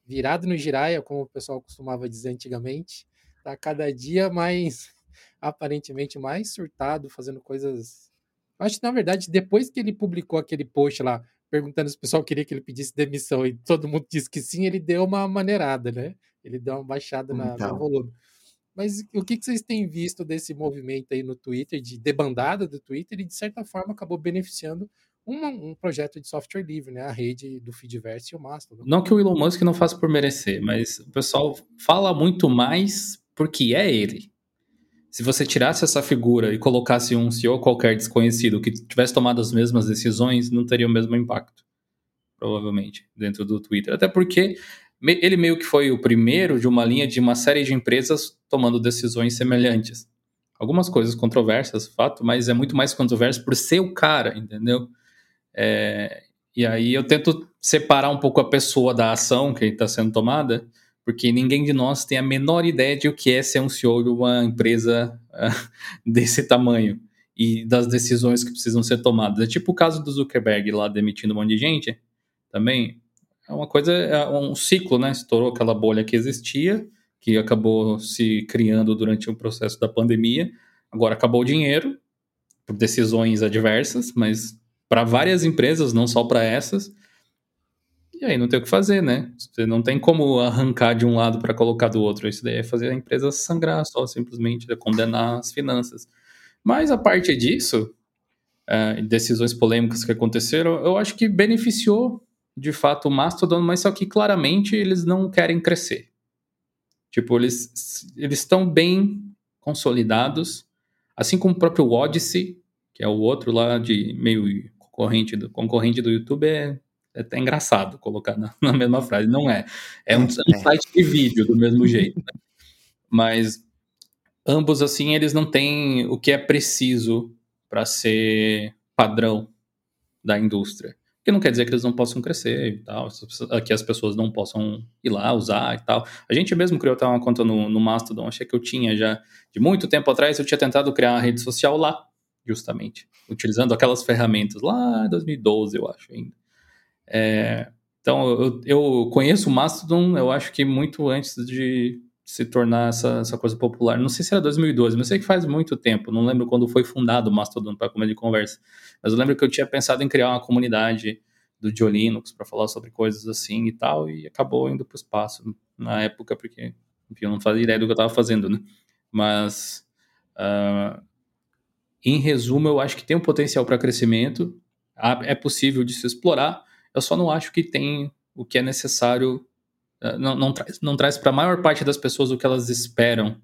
A: virado no giraia, como o pessoal costumava dizer antigamente, tá cada dia mais <laughs> aparentemente mais surtado, fazendo coisas. Acho que na verdade, depois que ele publicou aquele post lá perguntando se o pessoal queria que ele pedisse demissão e todo mundo <laughs> disse que sim, ele deu uma maneirada, né? Ele deu uma baixada na, então. no volume. Mas o que, que vocês têm visto desse movimento aí no Twitter, de debandada do Twitter, e de certa forma acabou beneficiando uma, um projeto de software livre, né? A rede do Feedverse e o Mastodon.
B: Não que o Elon Musk não faça por merecer, mas o pessoal fala muito mais porque é ele. Se você tirasse essa figura e colocasse um CEO qualquer desconhecido que tivesse tomado as mesmas decisões, não teria o mesmo impacto, provavelmente, dentro do Twitter. Até porque ele meio que foi o primeiro de uma linha de uma série de empresas tomando decisões semelhantes. Algumas coisas controversas, fato, mas é muito mais controverso por ser o cara, entendeu? É, e aí eu tento separar um pouco a pessoa da ação que está sendo tomada, porque ninguém de nós tem a menor ideia de o que é ser um CEO de uma empresa uh, <laughs> desse tamanho e das decisões que precisam ser tomadas. É tipo o caso do Zuckerberg lá demitindo um monte de gente, também é uma coisa, é um ciclo, né? Estourou aquela bolha que existia, que acabou se criando durante o processo da pandemia. Agora acabou o dinheiro, por decisões adversas, mas para várias empresas, não só para essas. E aí não tem o que fazer, né? Você não tem como arrancar de um lado para colocar do outro. Isso daí é fazer a empresa sangrar só, simplesmente, é condenar as finanças. Mas a parte disso, é, decisões polêmicas que aconteceram, eu acho que beneficiou de fato o Mastodon, mas só que claramente eles não querem crescer. Tipo, eles eles estão bem consolidados, assim como o próprio Odyssey, que é o outro lá de meio concorrente do concorrente do YouTube é, é até engraçado colocar na, <laughs> na mesma frase, não é. É um, é. um site de vídeo do mesmo jeito. Né? Mas ambos, assim, eles não têm o que é preciso para ser padrão da indústria. Que não quer dizer que eles não possam crescer e tal, que as pessoas não possam ir lá usar e tal. A gente mesmo criou até uma conta no, no Mastodon, achei que eu tinha já de muito tempo atrás, eu tinha tentado criar uma rede social lá, justamente, utilizando aquelas ferramentas lá em 2012, eu acho ainda. É, então, eu, eu conheço o Mastodon, eu acho que muito antes de se tornar essa, essa coisa popular. Não sei se era 2012, mas sei que faz muito tempo. Não lembro quando foi fundado o Mastodon para comer de conversa. Mas eu lembro que eu tinha pensado em criar uma comunidade do Dio Linux para falar sobre coisas assim e tal, e acabou indo para o espaço na época, porque enfim, eu não fazia ideia do que eu estava fazendo, né? Mas, uh, em resumo, eu acho que tem um potencial para crescimento, é possível de se explorar, eu só não acho que tem o que é necessário, uh, não, não traz, não traz para a maior parte das pessoas o que elas esperam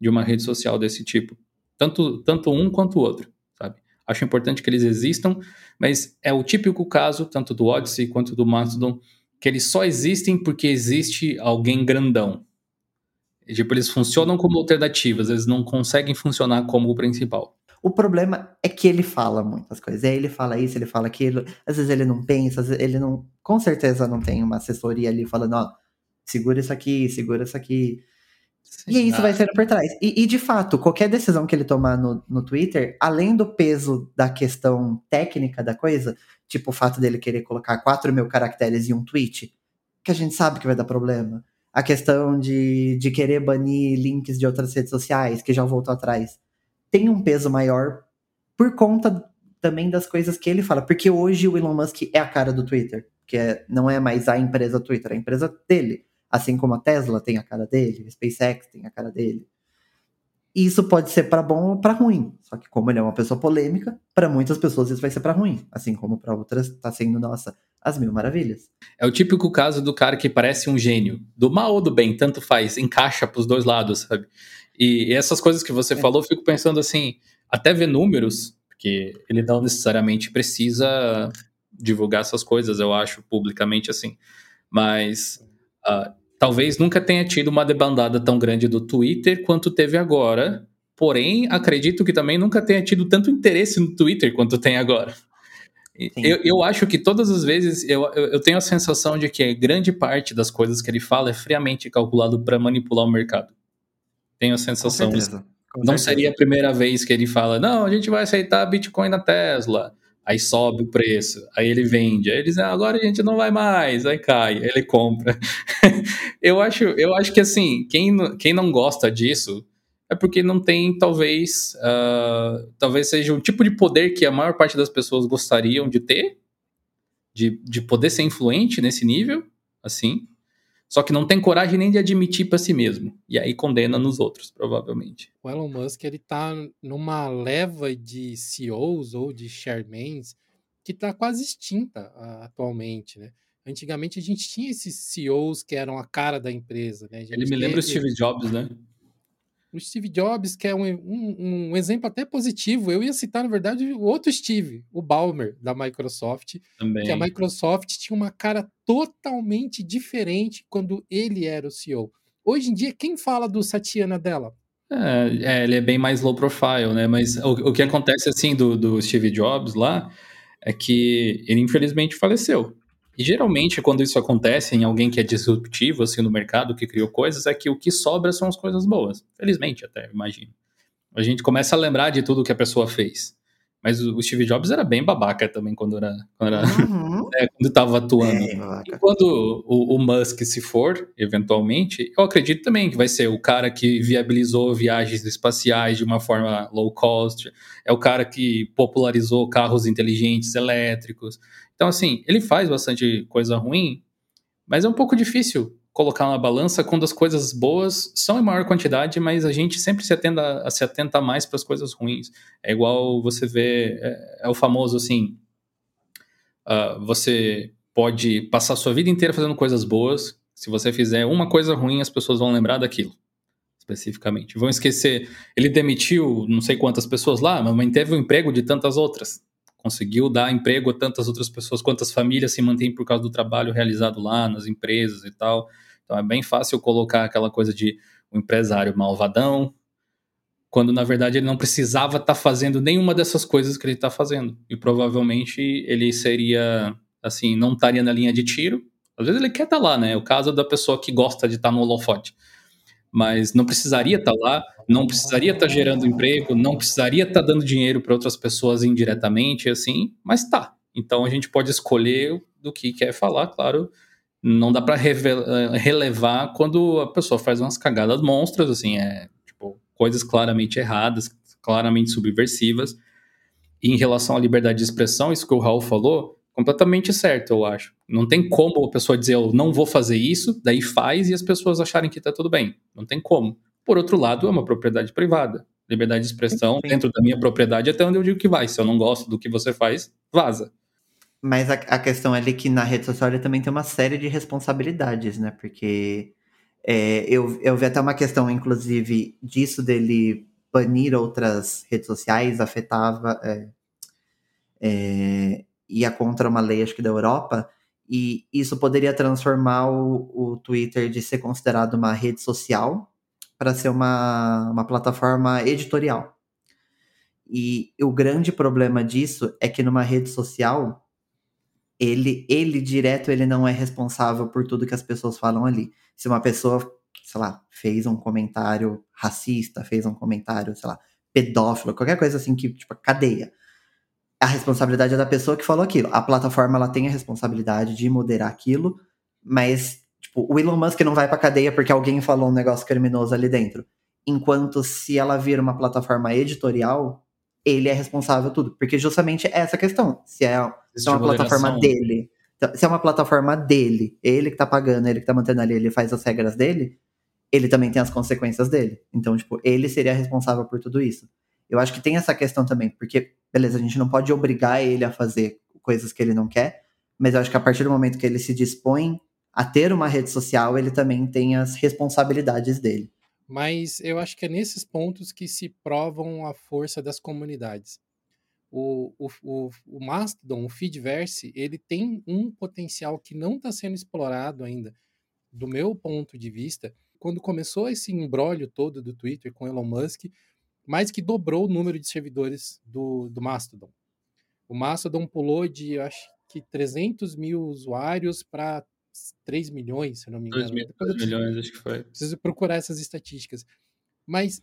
B: de uma rede social desse tipo. Tanto, tanto um quanto o outro, sabe? Acho importante que eles existam, mas é o típico caso, tanto do Odyssey quanto do Mastodon, que eles só existem porque existe alguém grandão. E, tipo, eles funcionam como alternativas, eles não conseguem funcionar como o principal.
C: O problema é que ele fala muitas coisas. Aí ele fala isso, ele fala aquilo. Às vezes ele não pensa, ele não. Com certeza não tem uma assessoria ali falando, ó, segura isso aqui, segura isso aqui. Sim, e isso vai sendo por trás. E, e, de fato, qualquer decisão que ele tomar no, no Twitter, além do peso da questão técnica da coisa, tipo o fato dele querer colocar 4 mil caracteres em um tweet, que a gente sabe que vai dar problema a questão de, de querer banir links de outras redes sociais, que já voltou atrás, tem um peso maior por conta também das coisas que ele fala. Porque hoje o Elon Musk é a cara do Twitter, que é, não é mais a empresa Twitter, é a empresa dele. Assim como a Tesla tem a cara dele, a SpaceX tem a cara dele. Isso pode ser para bom ou para ruim. Só que como ele é uma pessoa polêmica, para muitas pessoas isso vai ser para ruim, assim como para outras está sendo nossa as mil maravilhas.
B: É o típico caso do cara que parece um gênio, do mal ou do bem, tanto faz, encaixa para os dois lados, sabe? E, e, essas coisas que você é. falou, eu fico pensando assim, até ver números, porque ele não necessariamente precisa divulgar essas coisas, eu acho, publicamente assim. Mas uh, talvez nunca tenha tido uma debandada tão grande do Twitter quanto teve agora. Porém, acredito que também nunca tenha tido tanto interesse no Twitter quanto tem agora. Eu, eu, acho que todas as vezes eu, eu tenho a sensação de que grande parte das coisas que ele fala é friamente calculado para manipular o mercado. Tenho a sensação. Com certeza. Com não seria a primeira vez que ele fala, não, a gente vai aceitar Bitcoin na Tesla aí sobe o preço, aí ele vende, aí ele diz, ah, agora a gente não vai mais, aí cai, ele compra. <laughs> eu, acho, eu acho que assim, quem, quem não gosta disso é porque não tem, talvez, uh, talvez seja um tipo de poder que a maior parte das pessoas gostariam de ter, de, de poder ser influente nesse nível, assim, só que não tem coragem nem de admitir para si mesmo. E aí condena nos outros, provavelmente.
A: O Elon Musk, ele tá numa leva de CEOs ou de chairmans que tá quase extinta uh, atualmente, né? Antigamente a gente tinha esses CEOs que eram a cara da empresa, né?
B: Ele me lembra o Steve Jobs, né?
A: O Steve Jobs, que é um, um, um, exemplo até positivo. Eu ia citar, na verdade, o outro Steve, o Ballmer, da Microsoft.
B: Também.
A: Que a Microsoft tinha uma cara totalmente diferente quando ele era o CEO. Hoje em dia, quem fala do Satya Nadella?
B: É, é, ele é bem mais low profile, né? Mas o, o que acontece, assim, do, do Steve Jobs lá, é que ele infelizmente faleceu. E geralmente, quando isso acontece em alguém que é disruptivo, assim, no mercado, que criou coisas, é que o que sobra são as coisas boas. Felizmente, até, imagino. A gente começa a lembrar de tudo que a pessoa fez. Mas o Steve Jobs era bem babaca também quando era, quando era uhum. É, quando estava atuando. e quando o, o, Musk se for, eventualmente, eu acredito também que vai ser o cara que viabilizou viagens espaciais de uma forma low cost, é o cara que popularizou carros inteligentes elétricos. Então, assim, ele faz bastante coisa ruim, mas é um pouco difícil colocar na balança quando as coisas boas são em maior quantidade, mas a gente sempre se atenda a se atenta mais para as coisas ruins. É igual você vê, é, é o famoso assim, uh, você pode passar sua vida inteira fazendo coisas boas, se você fizer uma coisa ruim, as pessoas vão lembrar daquilo, especificamente. Vão esquecer, ele demitiu não sei quantas pessoas lá, mas manteve o emprego de tantas outras conseguiu dar emprego a tantas outras pessoas, quantas famílias se mantêm por causa do trabalho realizado lá nas empresas e tal. Então é bem fácil colocar aquela coisa de um empresário malvadão, quando na verdade ele não precisava estar tá fazendo nenhuma dessas coisas que ele está fazendo. E provavelmente ele seria, assim, não estaria na linha de tiro. Às vezes ele quer estar tá lá, né? É o caso da pessoa que gosta de estar tá no holofote. Mas não precisaria estar tá lá, não precisaria estar tá gerando emprego, não precisaria estar tá dando dinheiro para outras pessoas indiretamente, assim, mas tá. Então a gente pode escolher do que quer falar, claro. Não dá para relevar quando a pessoa faz umas cagadas monstras, assim, é coisas claramente erradas, claramente subversivas. E em relação à liberdade de expressão, isso que o Raul falou, completamente certo, eu acho. Não tem como a pessoa dizer, eu não vou fazer isso, daí faz e as pessoas acharem que está tudo bem. Não tem como. Por outro lado, é uma propriedade privada. Liberdade de expressão Sim. dentro da minha propriedade até onde eu digo que vai. Se eu não gosto do que você faz, vaza.
C: Mas a, a questão é ali que na rede social ele também tem uma série de responsabilidades, né? Porque é, eu, eu vi até uma questão, inclusive, disso dele banir outras redes sociais, afetava. É, é, ia contra uma lei, acho que da Europa, e isso poderia transformar o, o Twitter de ser considerado uma rede social para ser uma, uma plataforma editorial. E o grande problema disso é que numa rede social, ele, ele direto, ele não é responsável por tudo que as pessoas falam ali se uma pessoa, sei lá, fez um comentário racista, fez um comentário, sei lá, pedófilo, qualquer coisa assim que, tipo, cadeia. A responsabilidade é da pessoa que falou aquilo. A plataforma, ela tem a responsabilidade de moderar aquilo, mas, tipo, o Elon Musk não vai pra cadeia porque alguém falou um negócio criminoso ali dentro. Enquanto se ela vir uma plataforma editorial, ele é responsável tudo. Porque justamente é essa questão. Se é, se é uma plataforma dele se é uma plataforma dele, ele que tá pagando, ele que tá mantendo ali, ele faz as regras dele, ele também tem as consequências dele. Então, tipo, ele seria responsável por tudo isso. Eu acho que tem essa questão também, porque, beleza, a gente não pode obrigar ele a fazer coisas que ele não quer, mas eu acho que a partir do momento que ele se dispõe a ter uma rede social, ele também tem as responsabilidades dele.
A: Mas eu acho que é nesses pontos que se provam a força das comunidades o, o, o, o Mastodon, o Feedverse, ele tem um potencial que não está sendo explorado ainda, do meu ponto de vista. Quando começou esse embrólio todo do Twitter com Elon Musk, mais que dobrou o número de servidores do, do Mastodon. O Mastodon pulou de, acho que 300 mil usuários para 3 milhões, se não me engano. 2
B: 2 milhões, acho que foi.
A: Preciso procurar essas estatísticas. Mas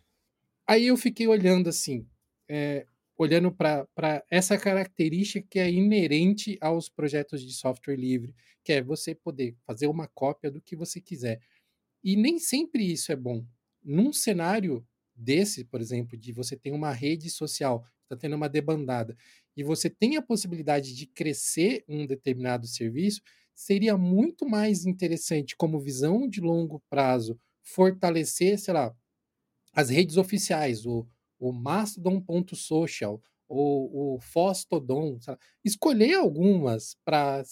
A: aí eu fiquei olhando assim, é, olhando para essa característica que é inerente aos projetos de software livre, que é você poder fazer uma cópia do que você quiser. E nem sempre isso é bom. Num cenário desse, por exemplo, de você ter uma rede social, está tendo uma debandada, e você tem a possibilidade de crescer um determinado serviço, seria muito mais interessante, como visão de longo prazo, fortalecer, sei lá, as redes oficiais, o, o Mastodon.social, ou o Fostodon, sabe? escolher algumas para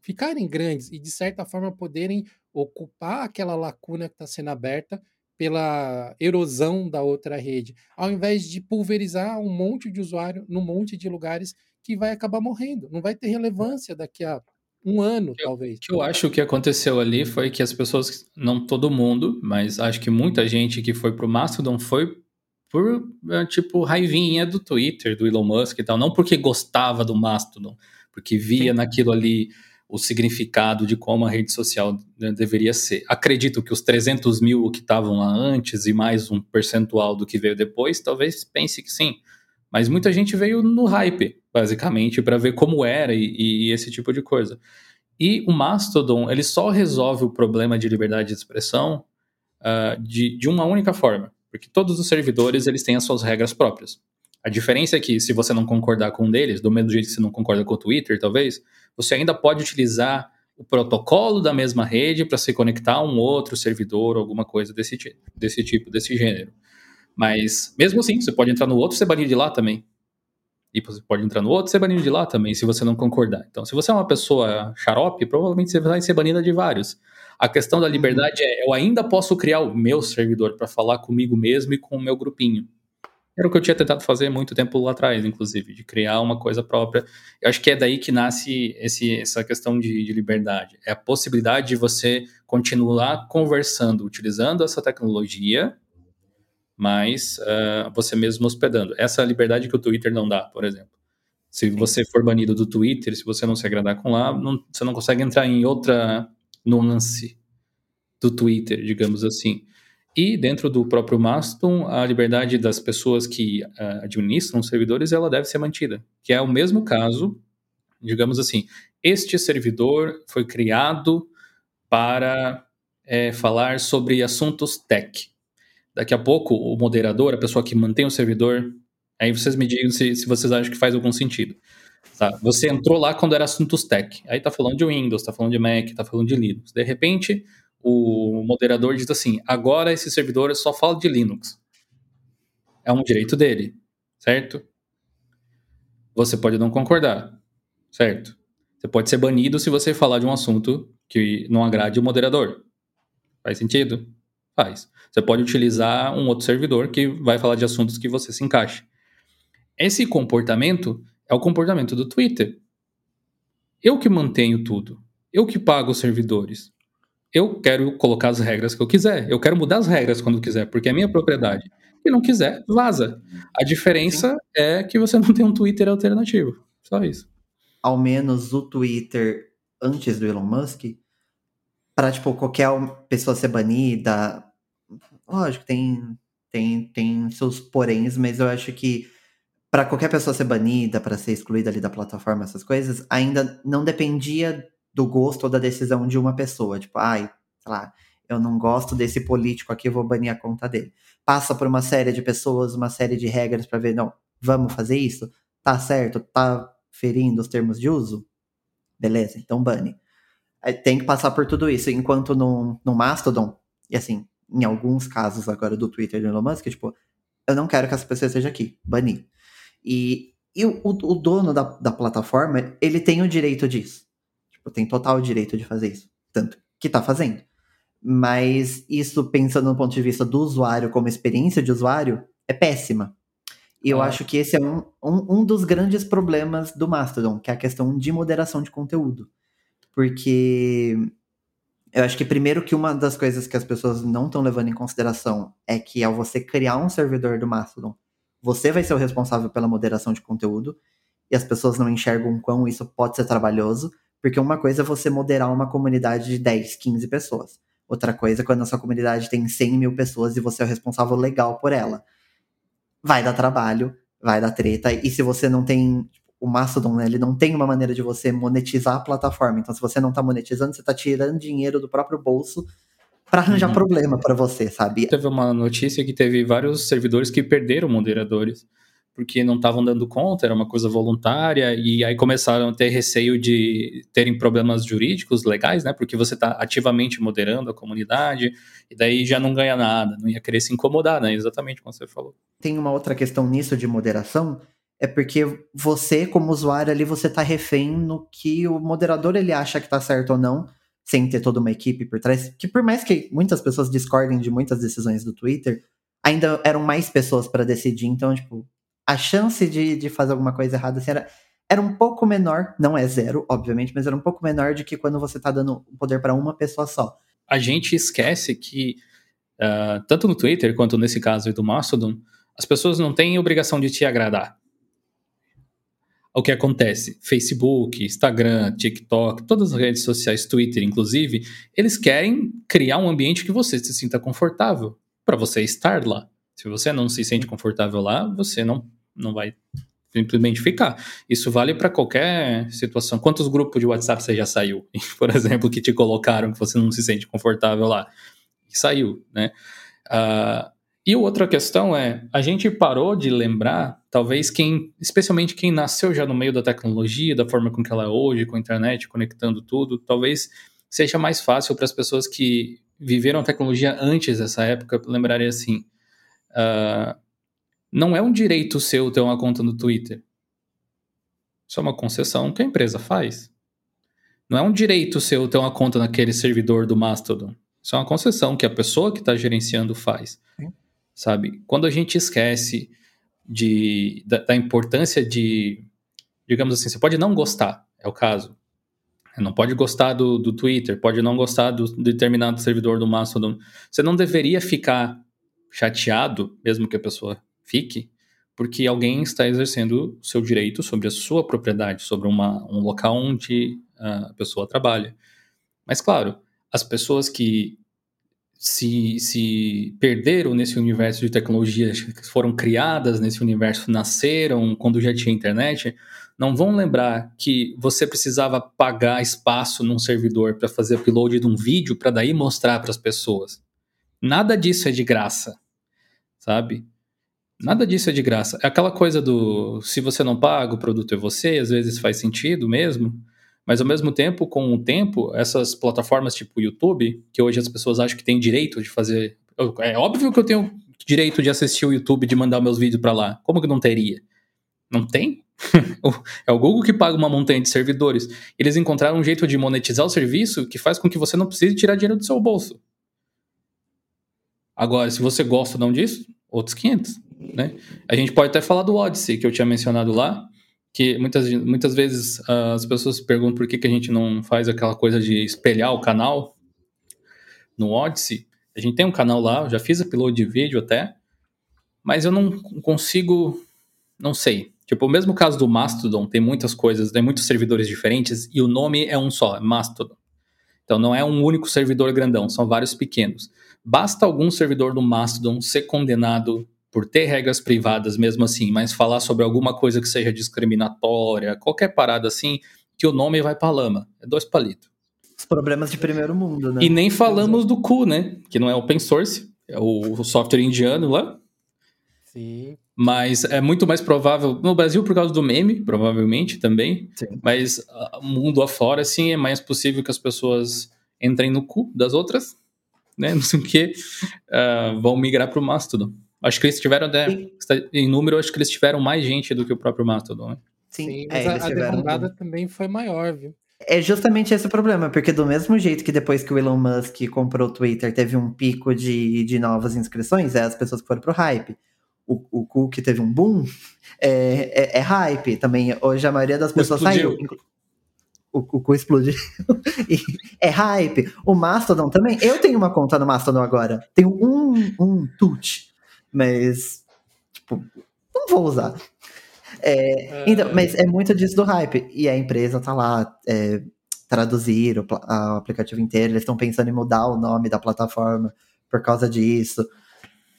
A: ficarem grandes e, de certa forma, poderem ocupar aquela lacuna que está sendo aberta pela erosão da outra rede, ao invés de pulverizar um monte de usuário num monte de lugares que vai acabar morrendo, não vai ter relevância daqui a um ano,
B: eu,
A: talvez.
B: que eu acho que aconteceu ali foi que as pessoas, não todo mundo, mas acho que muita gente que foi para o Mastodon foi por, é, tipo, raivinha do Twitter, do Elon Musk e tal. Não porque gostava do Mastodon, porque via Sim. naquilo ali o significado de como a rede social né, deveria ser. Acredito que os 300 mil que estavam lá antes e mais um percentual do que veio depois, talvez pense que sim. Mas muita gente veio no hype, basicamente, para ver como era e, e, esse tipo de coisa. E o Mastodon, ele só resolve o problema de liberdade de expressão uh, de, de uma única forma, porque todos os servidores eles têm as suas regras próprias. A diferença é que se você não concordar com um deles, do mesmo jeito que você não concorda com o Twitter, talvez, você ainda pode utilizar o protocolo da mesma rede para se conectar a um outro servidor, alguma coisa desse, desse tipo, desse gênero. Mas, mesmo assim, você pode entrar no outro e ser banido de lá também. E você pode entrar no outro ser banido de lá também, se você não concordar. Então, se você é uma pessoa xarope, provavelmente você vai ser banida de vários. A questão da uhum. liberdade é, eu ainda posso criar o meu servidor para falar comigo mesmo e com o meu grupinho. Era o que eu tinha tentado fazer muito tempo lá atrás, inclusive, de criar uma coisa própria. Eu acho que é daí que nasce esse, essa questão de, de liberdade. É a possibilidade de você continuar conversando, utilizando essa tecnologia, mas uh, você mesmo hospedando. Essa é a liberdade que o Twitter não dá, por exemplo. Se você for banido do Twitter, se você não se agradar com lá, não, você não consegue entrar em outra nuance do Twitter, digamos assim. E dentro do próprio Mastodon, a liberdade das pessoas que uh, administram os servidores, ela deve ser mantida, que é o mesmo caso, digamos assim, este servidor foi criado para é, falar sobre assuntos tech. Daqui a pouco, o moderador, a pessoa que mantém o servidor, Aí vocês me digam se, se vocês acham que faz algum sentido. Tá? Você entrou lá quando era assuntos tech. Aí tá falando de Windows, tá falando de Mac, tá falando de Linux. De repente, o moderador diz assim: agora esse servidor só fala de Linux. É um direito dele, certo? Você pode não concordar, certo? Você pode ser banido se você falar de um assunto que não agrade o moderador. Faz sentido? Faz. Você pode utilizar um outro servidor que vai falar de assuntos que você se encaixe. Esse comportamento é o comportamento do Twitter. Eu que mantenho tudo. Eu que pago os servidores. Eu quero colocar as regras que eu quiser. Eu quero mudar as regras quando quiser, porque é minha propriedade. Se não quiser, vaza. A diferença Sim. é que você não tem um Twitter alternativo. Só isso.
C: Ao menos o Twitter antes do Elon Musk, para tipo qualquer pessoa ser banida, lógico, tem tem tem seus poréns, mas eu acho que para qualquer pessoa ser banida, para ser excluída ali da plataforma, essas coisas, ainda não dependia do gosto ou da decisão de uma pessoa. Tipo, ai, sei lá, eu não gosto desse político aqui, vou banir a conta dele. Passa por uma série de pessoas, uma série de regras para ver, não, vamos fazer isso? Tá certo? Tá ferindo os termos de uso? Beleza, então bane. Tem que passar por tudo isso. Enquanto no, no Mastodon, e assim, em alguns casos agora do Twitter do Elon Musk, tipo, eu não quero que essa pessoa esteja aqui, banir. E, e o, o, dono da, da plataforma, ele tem o direito disso. Tipo, tem total direito de fazer isso. Tanto que tá fazendo. Mas isso, pensando no ponto de vista do usuário, como experiência de usuário, é péssima. E eu ah. acho que esse é um, um, um dos grandes problemas do Mastodon, que é a questão de moderação de conteúdo. Porque eu acho que primeiro que uma das coisas que as pessoas não estão levando em consideração é que ao você criar um servidor do Mastodon, você vai ser o responsável pela moderação de conteúdo e as pessoas não enxergam quão isso pode ser trabalhoso, porque uma coisa é você moderar uma comunidade de 10, 15 pessoas. Outra coisa é quando a sua comunidade tem 100 mil pessoas e você é o responsável legal por ela. Vai dar trabalho, vai dar treta, e se você não tem. O Mastodon, né, ele não tem uma maneira de você monetizar a plataforma. Então, se você não tá monetizando, você tá tirando dinheiro do próprio bolso para arranjar uhum. problema para você, sabe?
B: Teve uma notícia que teve vários servidores que perderam moderadores porque não estavam dando conta, era uma coisa voluntária, e aí começaram a ter receio de terem problemas jurídicos legais, né? Porque você está ativamente moderando a comunidade, e daí já não ganha nada, não ia querer se incomodar, né? Exatamente como você falou.
C: Tem uma outra questão nisso de moderação, é porque você, como usuário ali, você está refém no que o moderador ele acha que está certo ou não, sem ter toda uma equipe por trás, que por mais que muitas pessoas discordem de muitas decisões do Twitter, ainda eram mais pessoas para decidir, então, tipo, a chance de, de fazer alguma coisa errada assim, era, era um pouco menor, não é zero, obviamente, mas era um pouco menor do que quando você tá dando o poder para uma pessoa só.
B: A gente esquece que, uh, tanto no Twitter quanto nesse caso do Mastodon, as pessoas não têm obrigação de te agradar o que acontece? Facebook, Instagram, TikTok, todas as redes sociais, Twitter, inclusive, eles querem criar um ambiente que você se sinta confortável para você estar lá. Se você não se sente confortável lá, você não, não vai simplesmente ficar. Isso vale para qualquer situação. Quantos grupos de WhatsApp você já saiu, <laughs> por exemplo, que te colocaram que você não se sente confortável lá? E saiu, né? Uh, e outra questão é, a gente parou de lembrar, talvez quem, especialmente quem nasceu já no meio da tecnologia, da forma com que ela é hoje, com a internet, conectando tudo, talvez seja mais fácil para as pessoas que viveram a tecnologia antes dessa época lembrarem assim, uh, não é um direito seu ter uma conta no Twitter. Isso é uma concessão que a empresa faz. Não é um direito seu ter uma conta naquele servidor do Mastodon. Isso é uma concessão que a pessoa que está gerenciando faz. Sim sabe? Quando a gente esquece de, da, da, importância de, digamos assim, você pode não gostar, é o caso, Não pode gostar do, do Twitter, pode não gostar do, do determinado servidor do Mastodon. Você não deveria ficar chateado, mesmo que a pessoa fique, porque alguém está exercendo o seu direito sobre a sua propriedade, sobre uma, um local onde a pessoa trabalha. Mas, claro, as pessoas que se, se perderam nesse universo de tecnologias que foram criadas nesse universo, nasceram quando já tinha internet, não vão lembrar que você precisava pagar espaço num servidor para fazer upload de um vídeo para daí mostrar para as pessoas. Nada disso é de graça, sabe? Nada disso é de graça. É aquela coisa do se você não paga, o produto é você, às vezes faz sentido mesmo, mas ao mesmo tempo, com o tempo, essas plataformas tipo YouTube, que hoje as pessoas acham que têm direito de fazer. É óbvio que eu tenho direito de assistir o YouTube, de mandar meus vídeos para lá. Como que não teria? Não tem? <laughs> é o Google que paga uma montanha de servidores. Eles encontraram um jeito de monetizar o serviço que faz com que você não precise tirar dinheiro do seu bolso. Agora, se você gosta ou não disso, outros 500. Né? A gente pode até falar do Odyssey, que eu tinha mencionado lá, que muitas, muitas vezes uh, as pessoas perguntam por que, que a gente não faz aquela coisa de espelhar o canal no Odyssey. A gente tem um canal lá, já fiz upload de vídeo até, mas eu não consigo, não sei. Tipo, o mesmo caso do Mastodon, tem muitas coisas, tem muitos servidores diferentes e o nome é um só, é Mastodon. Então não é um único servidor grandão, são vários pequenos. Basta algum servidor do Mastodon ser condenado por ter regras privadas mesmo assim, mas falar sobre alguma coisa que seja discriminatória, qualquer parada assim, que o nome vai pra lama. É dois palitos.
C: Os problemas de primeiro mundo, né?
B: E nem falamos do cu, né? Que não é open source, é o software indiano lá.
A: Sim.
B: Mas é muito mais provável, no Brasil por causa do meme, provavelmente também.
C: Sim.
B: Mas uh, mundo afora, sim, é mais possível que as pessoas entrem no cu das outras, né? <laughs> Não sei o que, uh, vão migrar pro Mastodon. Acho que eles tiveram, né, em número, acho que eles tiveram mais gente do que o próprio Mastodon. Né?
A: Sim, Sim é, mas a, a demandada também foi maior, viu?
C: É justamente esse o problema, porque do mesmo jeito que depois que o Elon Musk comprou o Twitter teve um pico de, de novas inscrições, é as pessoas que foram pro hype. O, o Cook teve um boom, <laughs> é, é, é hype também. Hoje a maioria das pessoas saiu. O, o cu explodiu. <laughs> é hype. O Mastodon também. Eu tenho uma conta no Mastodon agora. Tenho um, um tut. Mas, tipo, não vou usar. É, então, é. mas é muito disso do hype. E a empresa tá lá, é, traduzir o, a, o, aplicativo inteiro, eles estão pensando em mudar o nome da plataforma por causa disso.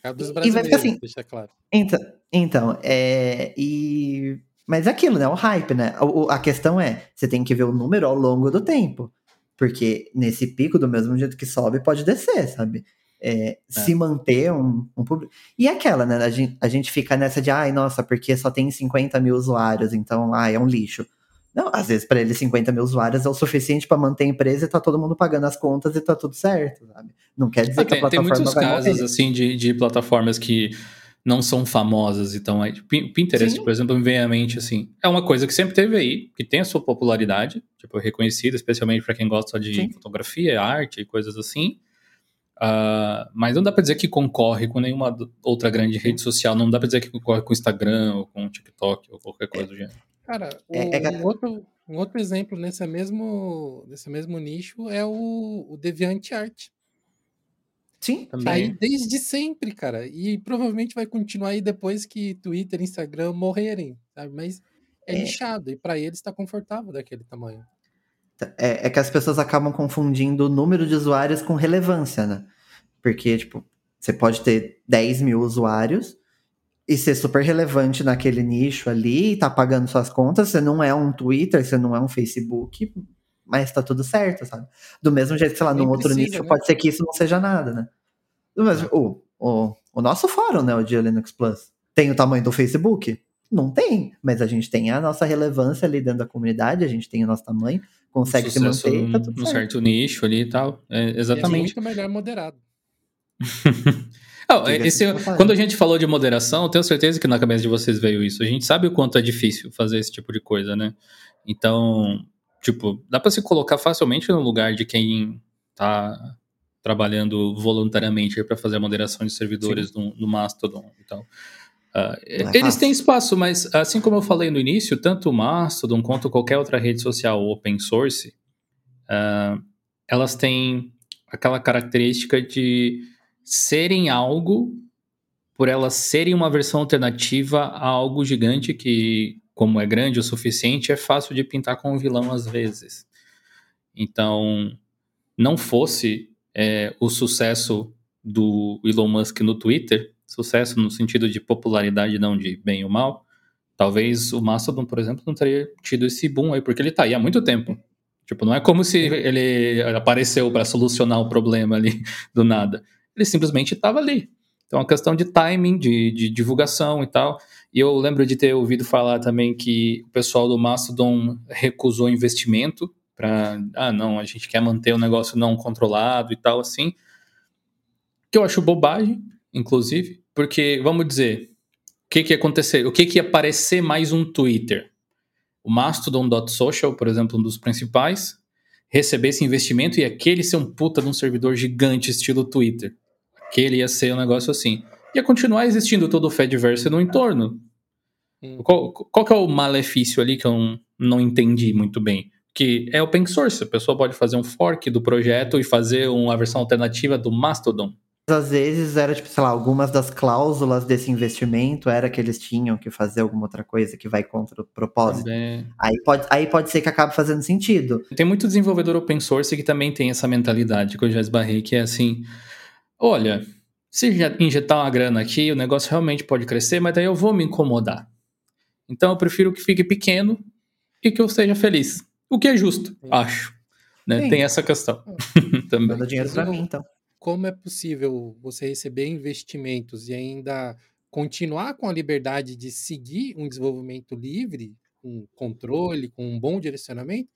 A: É dos brasileiros, e vai ficar assim, deixa claro.
C: Então, então é, e, mas é aquilo, né? O hype, né? O, a questão é, você tem que ver o número ao longo do tempo. Porque nesse pico, do mesmo jeito que sobe, pode descer, sabe? É, é. se manter um, um, público. E aquela, né? A gente, a gente fica nessa de, ai, nossa, porque só tem 50 mil usuários, então, ai, é um lixo. Não, às vezes para ele 50 mil usuários é o suficiente para manter a empresa e tá todo mundo pagando as contas e tá tudo certo, sabe? Não quer dizer ah, que a plataforma
B: Tem muitos casos,
C: morrer.
B: assim, de, de plataformas que não são famosas, então aí, Pinterest, Sim. por exemplo, me vem à mente assim, é uma coisa que sempre teve aí, que tem a sua popularidade, tipo, reconhecida, especialmente para quem gosta de Sim. fotografia, arte e coisas assim, Uh, mas não dá para dizer que concorre com nenhuma outra grande rede social, não dá para dizer que concorre com o Instagram ou com o TikTok ou qualquer coisa do gênero.
A: Cara, o, é, é... Um, outro, um outro exemplo nesse mesmo, nesse mesmo nicho é o, o DeviantArt.
C: Sim,
A: também. Tá aí desde sempre, cara. E provavelmente vai continuar aí depois que Twitter e Instagram morrerem, sabe? Mas é, é. lixado e para eles está confortável daquele tamanho.
C: É, é, que as pessoas acabam confundindo o número de usuários com relevância, né? Porque, tipo, você pode ter 10 mil usuários e ser super relevante naquele nicho ali, e tá pagando suas contas, você não é um Twitter, você não é um Facebook, mas tá tudo certo, sabe? Do mesmo jeito, sei lá, num outro precisa, nicho, né? pode ser que isso não seja nada, né? O, o, o nosso fórum, né, o de Linux Plus, tem o tamanho do Facebook? Não tem, mas a gente tem a nossa relevância ali dentro da comunidade, a gente tem o nosso tamanho, consegue se manter. Tá
B: tudo um certo. certo nicho ali e tal. É, exatamente.
A: E é muito melhor moderado. <laughs>
B: oh, esse, quando a gente falou de moderação, eu tenho certeza que na cabeça de vocês veio isso. A gente sabe o quanto é difícil fazer esse tipo de coisa, né? Então, tipo, dá para se colocar facilmente no lugar de quem tá trabalhando voluntariamente para fazer a moderação de servidores no, no, Mastodon e tal. Uh, eles têm espaço, mas assim como eu falei no início, tanto o Mastodon quanto qualquer outra rede social open source, uh, elas têm aquela característica de serem algo por elas serem uma versão alternativa a algo gigante que, como é grande o suficiente, é fácil de pintar com um vilão às vezes. Então, não fosse é, o sucesso do Elon Musk no Twitter, sucesso no sentido de popularidade, não de bem ou mal, talvez o Mastodon, por exemplo, não teria tido esse boom aí, porque ele tá aí há muito tempo. Tipo, não é como se ele apareceu para solucionar o problema ali <laughs> do nada. Ele simplesmente estava ali. Então, é uma questão de timing, de, de, divulgação e tal. E eu lembro de ter ouvido falar também que o pessoal do Mastodon recusou investimento para, ah, não, a gente quer manter o negócio não controlado e tal, assim. Que eu acho bobagem, inclusive, porque, vamos dizer, o que que ia acontecer? O que que ia aparecer mais um Twitter? O Mastodon.social, por exemplo, um dos principais, recebesse investimento e aquele ser um puta de um servidor gigante estilo Twitter. Aquele ia ser um negócio assim. Ia continuar existindo todo o Fediverse no entorno. Hum. Qual, qual que é o malefício ali que eu não entendi muito bem? Que é open source, a pessoa pode fazer um fork do projeto e fazer uma versão alternativa do Mastodon
C: às vezes era tipo, sei lá, algumas das cláusulas desse investimento era que eles tinham que fazer alguma outra coisa que vai contra o propósito. Aí pode, aí pode ser que acabe fazendo sentido.
B: Tem muito desenvolvedor open source que também tem essa mentalidade que eu já esbarrei, que é assim: olha, se injetar uma grana aqui, o negócio realmente pode crescer, mas daí eu vou me incomodar. Então eu prefiro que fique pequeno e que eu seja feliz. O que é justo, Sim. acho. Né? Tem essa questão. <laughs>
C: também. Manda dinheiro pra mim, então
A: como é possível você receber investimentos e ainda continuar com a liberdade de seguir um desenvolvimento livre, com controle, com um bom direcionamento?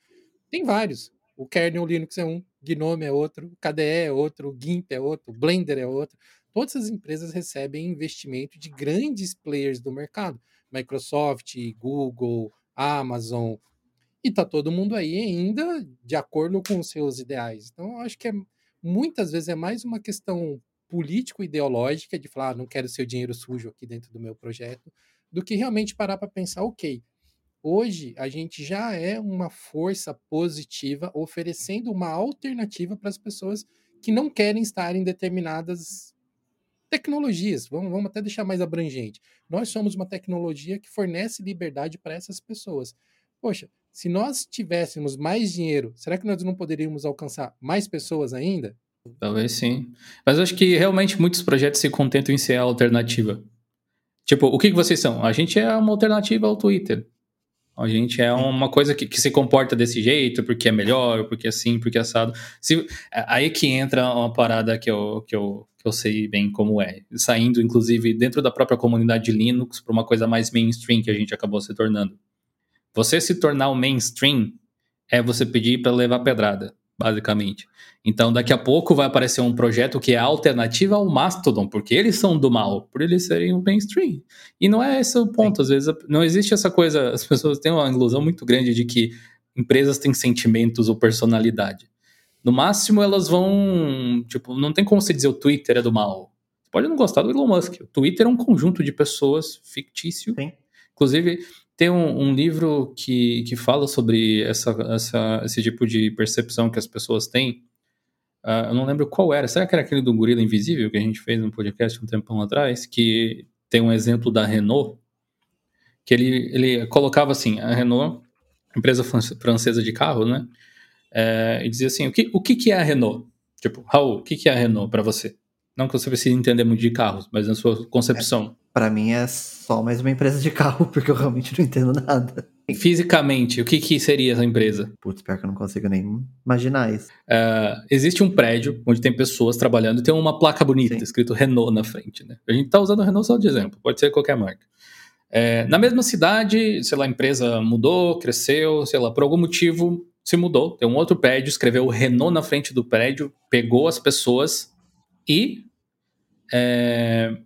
A: Tem vários. O kernel Linux é um, Gnome é outro, o KDE é outro, o GIMP é outro, o Blender é outro. Todas as empresas recebem investimento de grandes players do mercado. Microsoft, Google, Amazon. E tá todo mundo aí ainda de acordo com os seus ideais. Então, eu acho que é muitas vezes é mais uma questão político-ideológica de falar, ah, não quero seu dinheiro sujo aqui dentro do meu projeto, do que realmente parar para pensar, ok, hoje a gente já é uma força positiva oferecendo uma alternativa para as pessoas que não querem estar em determinadas tecnologias. Vamos, vamos até deixar mais abrangente. Nós somos uma tecnologia que fornece liberdade para essas pessoas. Poxa, se nós tivéssemos mais dinheiro, será que nós não poderíamos alcançar mais pessoas ainda?
B: Talvez sim. Mas eu acho que realmente muitos projetos se contentam em ser a alternativa. Tipo, o que, que vocês são? A gente é uma alternativa ao Twitter. A gente é uma coisa que, que, se comporta desse jeito, porque é melhor, porque é assim, porque é assado. Se, aí que entra uma parada que eu, que, eu, que eu sei bem como é. Saindo, inclusive, dentro da própria comunidade de Linux para uma coisa mais mainstream que a gente acabou se tornando. Você se tornar o mainstream é você pedir para levar pedrada, basicamente. Então, daqui a pouco vai aparecer um projeto que é alternativa ao Mastodon, porque eles são do mal, por eles serem o mainstream. E não é esse o ponto. Às vezes não existe essa coisa. As pessoas têm uma ilusão muito grande de que empresas têm sentimentos ou personalidade. No máximo, elas vão. Tipo, não tem como você dizer o Twitter é do mal. Você pode não gostar do Elon Musk. O Twitter é um conjunto de pessoas fictício. Sim. Inclusive, tem um, um, livro que, que fala sobre essa, essa, esse tipo de percepção que as pessoas têm. Uh, eu não lembro qual era. Será que era aquele do Gorila Invisível que a gente fez no podcast um tempão atrás? Que tem um exemplo da Renault. Que ele, ele colocava assim: a Renault, empresa francesa de carro, né? É, e dizia assim: o que, o que, que é a Renault? Tipo, Raul, o que, que é a Renault para você? Não que você precise entender muito de carros, mas na sua concepção.
C: Para mim é só mais uma empresa de carro, <laughs> porque eu realmente não entendo nada.
B: Fisicamente, o que, que seria essa empresa?
C: Putz, pior que eu não consigo nem imaginar isso.
B: Uh, existe um prédio onde tem pessoas trabalhando e tem uma placa bonita, Sim. escrito Renault na frente, né? A gente tá usando Renault só de exemplo, pode ser qualquer marca. É, na mesma cidade, sei lá, a empresa mudou, cresceu, sei lá, por algum motivo se mudou. Tem um outro prédio, escreveu Renault na frente do prédio, pegou as pessoas e é,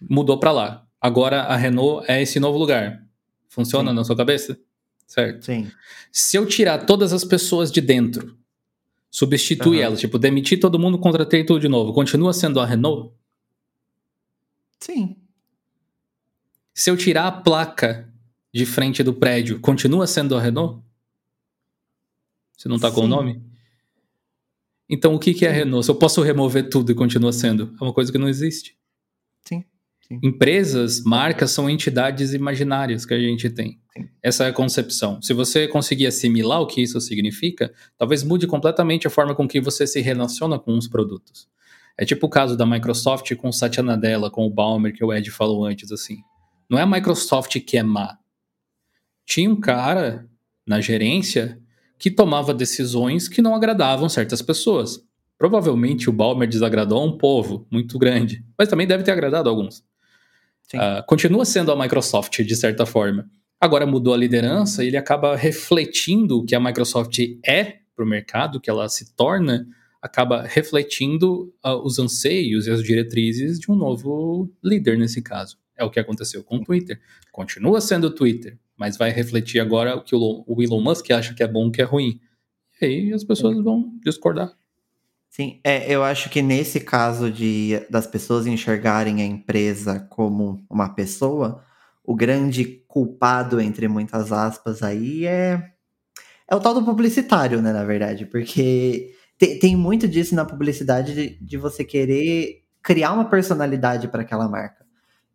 B: mudou para lá. Agora a Renault é esse novo lugar. Funciona Sim. na sua cabeça? Certo.
C: Sim.
B: Se eu tirar todas as pessoas de dentro, substituir uhum. elas, tipo, demitir todo mundo, contratei tudo de novo, continua sendo a Renault?
C: Sim.
B: Se eu tirar a placa de frente do prédio, continua sendo a Renault? Você não tá Sim. com o nome? Então, o que, que é a Renault? Se eu posso remover tudo e continua sendo? É uma coisa que não existe.
C: Sim.
B: Empresas, marcas são entidades imaginárias que a gente tem.
C: Sim.
B: Essa é a concepção. Se você conseguir assimilar o que isso significa, talvez mude completamente a forma com que você se relaciona com os produtos. É tipo o caso da Microsoft com o Satya Nadella, com o Balmer, que o Ed falou antes, assim. Não é a Microsoft que é má. Tinha um cara na gerência que tomava decisões que não agradavam certas pessoas. Provavelmente o Balmer desagradou a um povo muito grande, mas também deve ter agradado a alguns. Uh, continua sendo a Microsoft, de certa forma. Agora mudou a liderança e ele acaba refletindo o que a Microsoft é para o mercado, que ela se torna, acaba refletindo uh, os anseios e as diretrizes de um novo líder nesse caso. É o que aconteceu com o Twitter. Continua sendo o Twitter, mas vai refletir agora o que o Elon Musk acha que é bom, que é ruim. E aí as pessoas vão discordar.
C: Sim, é, eu acho que nesse caso de das pessoas enxergarem a empresa como uma pessoa, o grande culpado, entre muitas aspas, aí é, é o tal do publicitário, né, na verdade, porque tem, tem muito disso na publicidade de, de você querer criar uma personalidade para aquela marca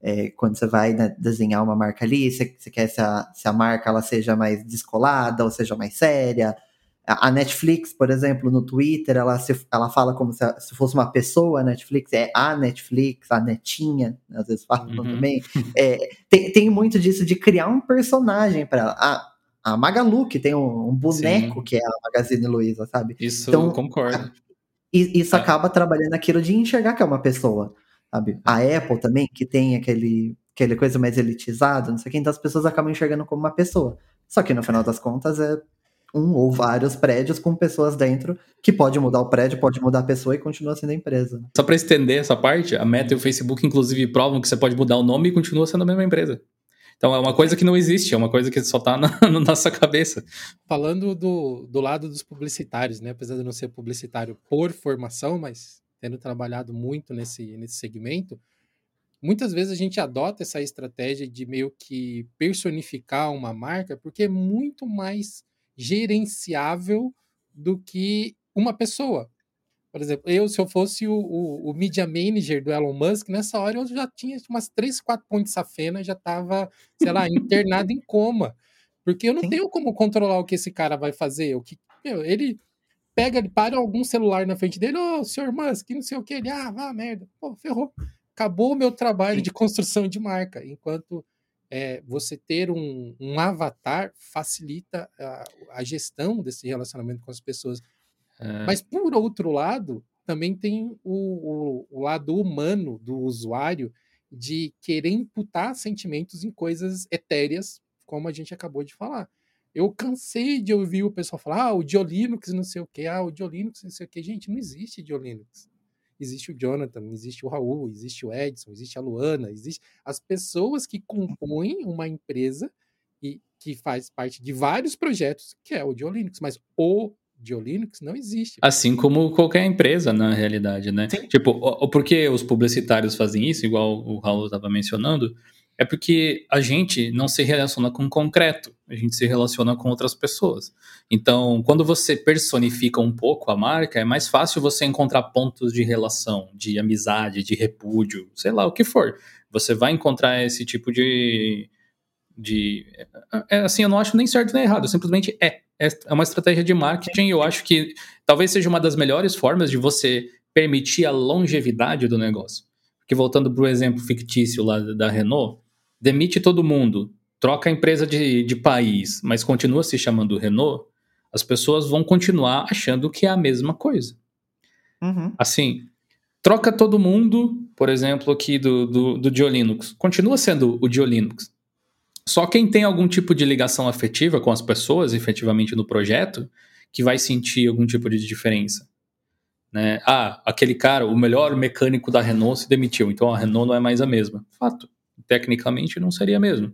C: é, quando você vai né, desenhar uma marca ali, você, você quer se a, se a marca ela seja mais descolada ou seja mais séria. A, Netflix, por exemplo, no Twitter, ela, se, ela fala como se, se, fosse uma pessoa, a Netflix é a Netflix, a netinha, às vezes falam uhum. também. É, tem, tem muito disso de criar um personagem para ela. A, a Magalu, que tem um, um boneco Sim. que é a Magazine Luiza, sabe?
B: Isso então, concordo.
C: isso é. acaba trabalhando aquilo de enxergar que é uma pessoa sabe? A Apple também, que tem aquele, aquele coisa mais elitizada, não sei o que, então as pessoas acabam enxergando como uma pessoa. Só que no final das contas é um ou vários prédios com pessoas dentro que pode mudar o prédio, pode mudar a pessoa e continua sendo a empresa.
B: Só para estender essa parte, a Meta e o Facebook inclusive provam que você pode mudar o nome e continua sendo a mesma empresa. Então é uma coisa que não existe, é uma coisa que só tá na, <laughs> na, nossa cabeça.
A: Falando do, do lado dos publicitários, né? Apesar de não ser publicitário por formação, mas tendo trabalhado muito nesse, nesse segmento, muitas vezes a gente adota essa estratégia de meio que personificar uma marca, porque é muito mais gerenciável do que uma pessoa. Por exemplo, eu, se eu fosse o, o, o, media manager do Elon Musk, nessa hora eu já tinha umas três, quatro pontos safena, já estava, sei lá, internado em coma. Porque eu não Sim. tenho como controlar o que esse cara vai fazer. O que, meu, ele pega, ele para algum celular na frente dele, ô, oh, senhor Musk, não sei o que, ele, ah, vá, merda, pô, ferrou. Acabou o meu trabalho de construção de marca, enquanto é, você ter um, um avatar facilita a, a, gestão desse relacionamento com as pessoas. É. Mas, por outro lado, também tem o, o, o lado humano do usuário de querer imputar sentimentos em coisas etéreas, como a gente acabou de falar. Eu cansei de ouvir o pessoal falar, ah, o Diolinux não sei o que, ah, o Diolinux não sei o que. Gente, não existe Diolinux. Existe o Jonathan, existe o Raul, existe o Edson, existe a Luana, existe as pessoas que compõem uma empresa e que faz parte de vários projetos, que é o Diolinux, mas o Diolinux não existe.
B: Assim como qualquer empresa, na realidade, né? Sim. Tipo, por que os publicitários fazem isso, igual o Raul estava mencionando? É porque a gente não se relaciona com o concreto, a gente se relaciona com outras pessoas. Então, quando você personifica um pouco a marca, é mais fácil você encontrar pontos de relação, de amizade, de repúdio, sei lá o que for. Você vai encontrar esse tipo de. de é, assim, eu não acho nem certo nem errado, simplesmente é. É uma estratégia de marketing eu acho que talvez seja uma das melhores formas de você permitir a longevidade do negócio. Porque voltando para o exemplo fictício lá da Renault, demite todo mundo, troca a empresa de, de país, mas continua se chamando Renault, as pessoas vão continuar achando que é a mesma coisa.
C: Uhum.
B: Assim, troca todo mundo, por exemplo, aqui do, do, do Diolinux, continua sendo o Diolinux. Só quem tem algum tipo de ligação afetiva com as pessoas, efetivamente, no projeto, que vai sentir algum tipo de diferença. Né? Ah, aquele cara, o melhor mecânico da Renault se demitiu, então a Renault não é mais a mesma. Fato tecnicamente não seria mesmo.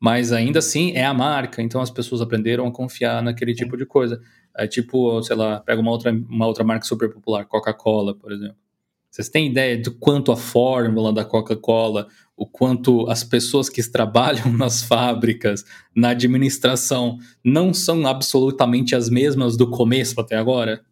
B: Mas ainda assim é a marca, então as pessoas aprenderam a confiar naquele tipo de coisa. É tipo, sei lá, pega uma outra, uma outra marca super popular, Coca-Cola, por exemplo. Vocês têm ideia do quanto a fórmula da Coca-Cola, o quanto as pessoas que trabalham <laughs> nas fábricas, na administração, não são absolutamente as mesmas do começo até agora?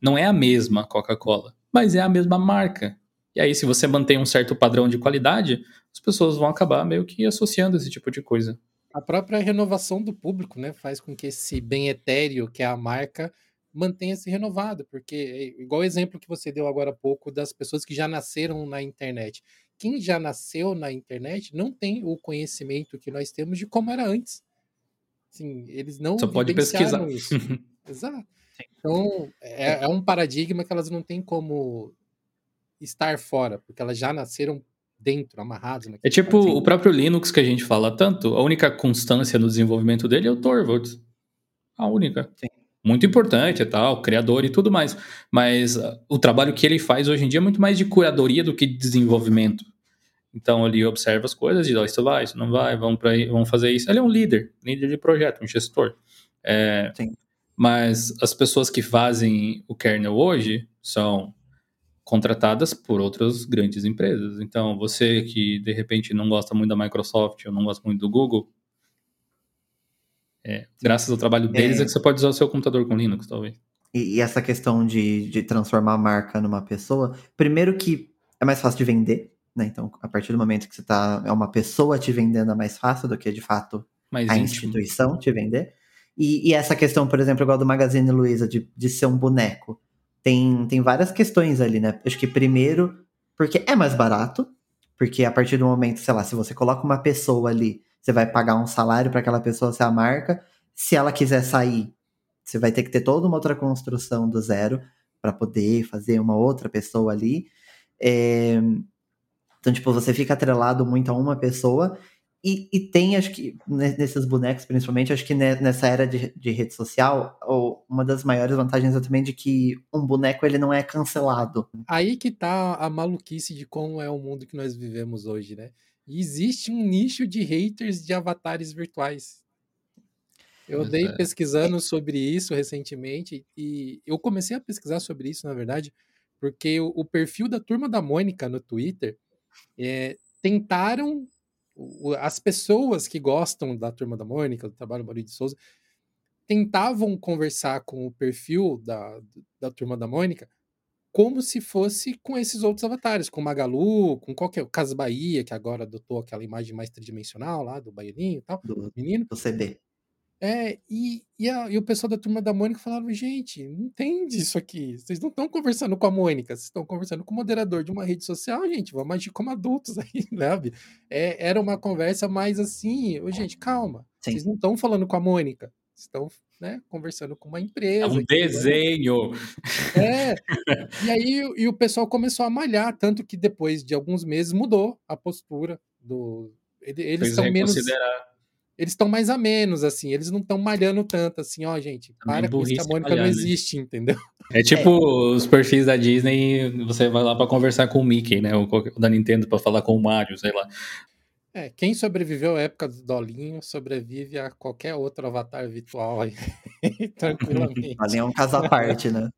B: Não é a mesma Coca-Cola, mas é a mesma marca. E aí, se você mantém um certo padrão de qualidade, as pessoas vão acabar meio que associando esse tipo de coisa.
A: A própria renovação do público, né, faz com que esse bem etéreo, que é a marca, mantenha-se renovado, porque é igual o exemplo que você deu agora há pouco das pessoas que já nasceram na internet. Quem já nasceu na internet não tem o conhecimento que nós temos de como era antes. Assim, eles não
B: Só pode pesquisar.
A: Isso. <laughs> Exato. Então, é, é um paradigma que elas não têm como estar fora, porque elas já nasceram dentro, amarrados.
B: É tipo o próprio Linux que a gente fala tanto, a única constância no desenvolvimento dele é o Torvalds. A única. Sim. Muito importante e tal, criador e tudo mais. Mas uh, o trabalho que ele faz hoje em dia é muito mais de curadoria do que de desenvolvimento. Então ele observa as coisas e diz, oh, isso vai, isso não vai, vamos, pra, vamos fazer isso. Ele é um líder, líder de projeto, um gestor. É, mas as pessoas que fazem o kernel hoje são contratadas por outras grandes empresas. Então, você que de repente não gosta muito da Microsoft ou não gosta muito do Google, é, graças ao trabalho deles é... é que você pode usar o seu computador com Linux, talvez.
C: E, e, essa questão de, de transformar a marca numa pessoa, primeiro que é mais fácil de vender, né? Então, a partir do momento que você tá, é uma pessoa te vendendo é mais fácil do que de fato mais a íntimo. instituição te vender. E, e, essa questão, por exemplo, igual do Magazine Luiza, de, de ser um boneco tem, tem várias questões ali, né? Acho que primeiro, porque é mais barato, porque a partir do momento, sei lá, se você coloca uma pessoa ali, você vai pagar um salário para aquela pessoa ser a marca. Se ela quiser sair, você vai ter que ter toda uma outra construção do zero para poder fazer uma outra pessoa ali. É... Então, tipo, você fica atrelado muito a uma pessoa e, e, tem, acho que, nesses bonecos, principalmente, acho que nessa era de, de, rede social, uma das maiores vantagens é também de que um boneco ele não é cancelado.
A: Aí que tá a maluquice de como é o mundo que nós vivemos hoje, né? E existe um nicho de haters de avatares virtuais. Eu andei é. pesquisando sobre isso recentemente e eu comecei a pesquisar sobre isso, na verdade, porque o, o perfil da turma da Mônica no Twitter é, tentaram as pessoas que gostam da Turma da Mônica, do trabalho do Maurício de Souza, tentavam conversar com o perfil da, da Turma da Mônica como se fosse com esses outros avatares, com Magalu, com qualquer. Casa Bahia, que agora adotou aquela imagem mais tridimensional lá do baianinho e tal,
C: do menino. Do CD.
A: É, e, e, a, e, o pessoal da turma da Mônica falaram: gente, não entende isso aqui. Vocês não estão conversando com a Mônica, vocês estão conversando com o moderador de uma rede social, gente. Vamos agir como adultos <laughs> aí, sabe? É, era uma conversa mais assim: gente, calma. Sim. Vocês não estão falando com a Mônica, estão né, conversando com uma empresa. É
B: um desenho.
A: Né? É. E aí e o pessoal começou a malhar, tanto que depois de alguns meses mudou a postura do. Eles é, menos. Eles estão mais a menos, assim, eles não estão malhando tanto, assim, ó, gente, para com isso que a Mônica malhar, não né? existe, né? entendeu?
B: É tipo é. os perfis da Disney, você vai lá para conversar com o Mickey, né, ou da Nintendo para falar com o Mario, sei lá.
A: É, quem sobreviveu à época do Dolinho sobrevive a qualquer outro avatar virtual aí, <laughs> <laughs> tranquilamente.
C: Ali é um caso à parte, né?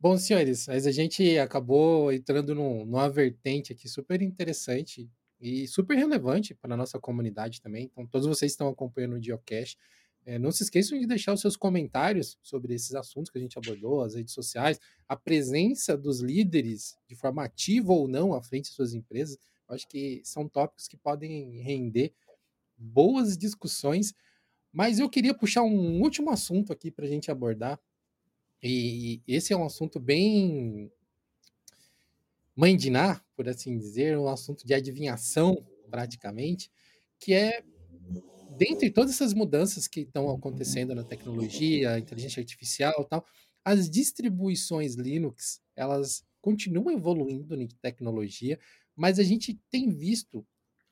A: Bom, senhores, mas a gente acabou entrando num, numa vertente aqui super interessante e super relevante para a nossa comunidade também. Então, todos vocês estão acompanhando o Geocache. É, não se esqueçam de deixar os seus comentários sobre esses assuntos que a gente abordou, as redes sociais, a presença dos líderes, de forma ativa ou não, à frente de suas empresas. Acho que são tópicos que podem render boas discussões. Mas eu queria puxar um último assunto aqui para a gente abordar. E esse é um assunto bem Ná, por assim dizer, um assunto de adivinhação, praticamente, que é, dentre todas essas mudanças que estão acontecendo na tecnologia, inteligência artificial tal, as distribuições Linux, elas continuam evoluindo em tecnologia, mas a gente tem visto,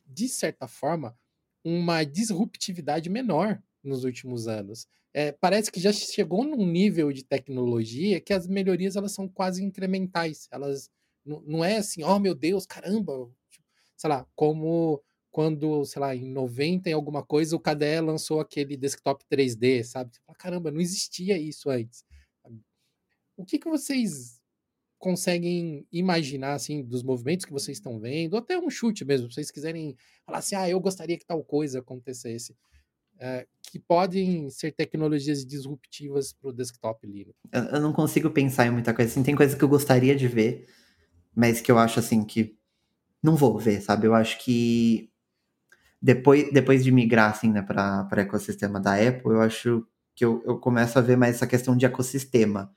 A: de certa forma, uma disruptividade menor nos últimos anos. É, parece que já chegou num nível de tecnologia que as melhorias elas são quase incrementais. Elas não, é assim, oh meu Deus, caramba. Sei lá, como quando, sei lá, em 90 em alguma coisa, o KDE lançou aquele desktop 3D, sabe? Caramba, não existia isso antes. O que, que vocês conseguem imaginar, assim, dos movimentos que vocês estão vendo, ou até um chute mesmo, se vocês quiserem falar assim, ah, eu gostaria que tal coisa acontecesse. É, que podem ser tecnologias disruptivas para o desktop Linux?
C: Eu, eu, não consigo pensar em muita coisa. Assim, tem coisa que eu gostaria de ver, mas que eu acho assim que não vou ver, sabe? Eu acho que depois, depois de migrar assim, né, para o ecossistema da Apple, eu acho que eu, eu começo a ver mais essa questão de ecossistema.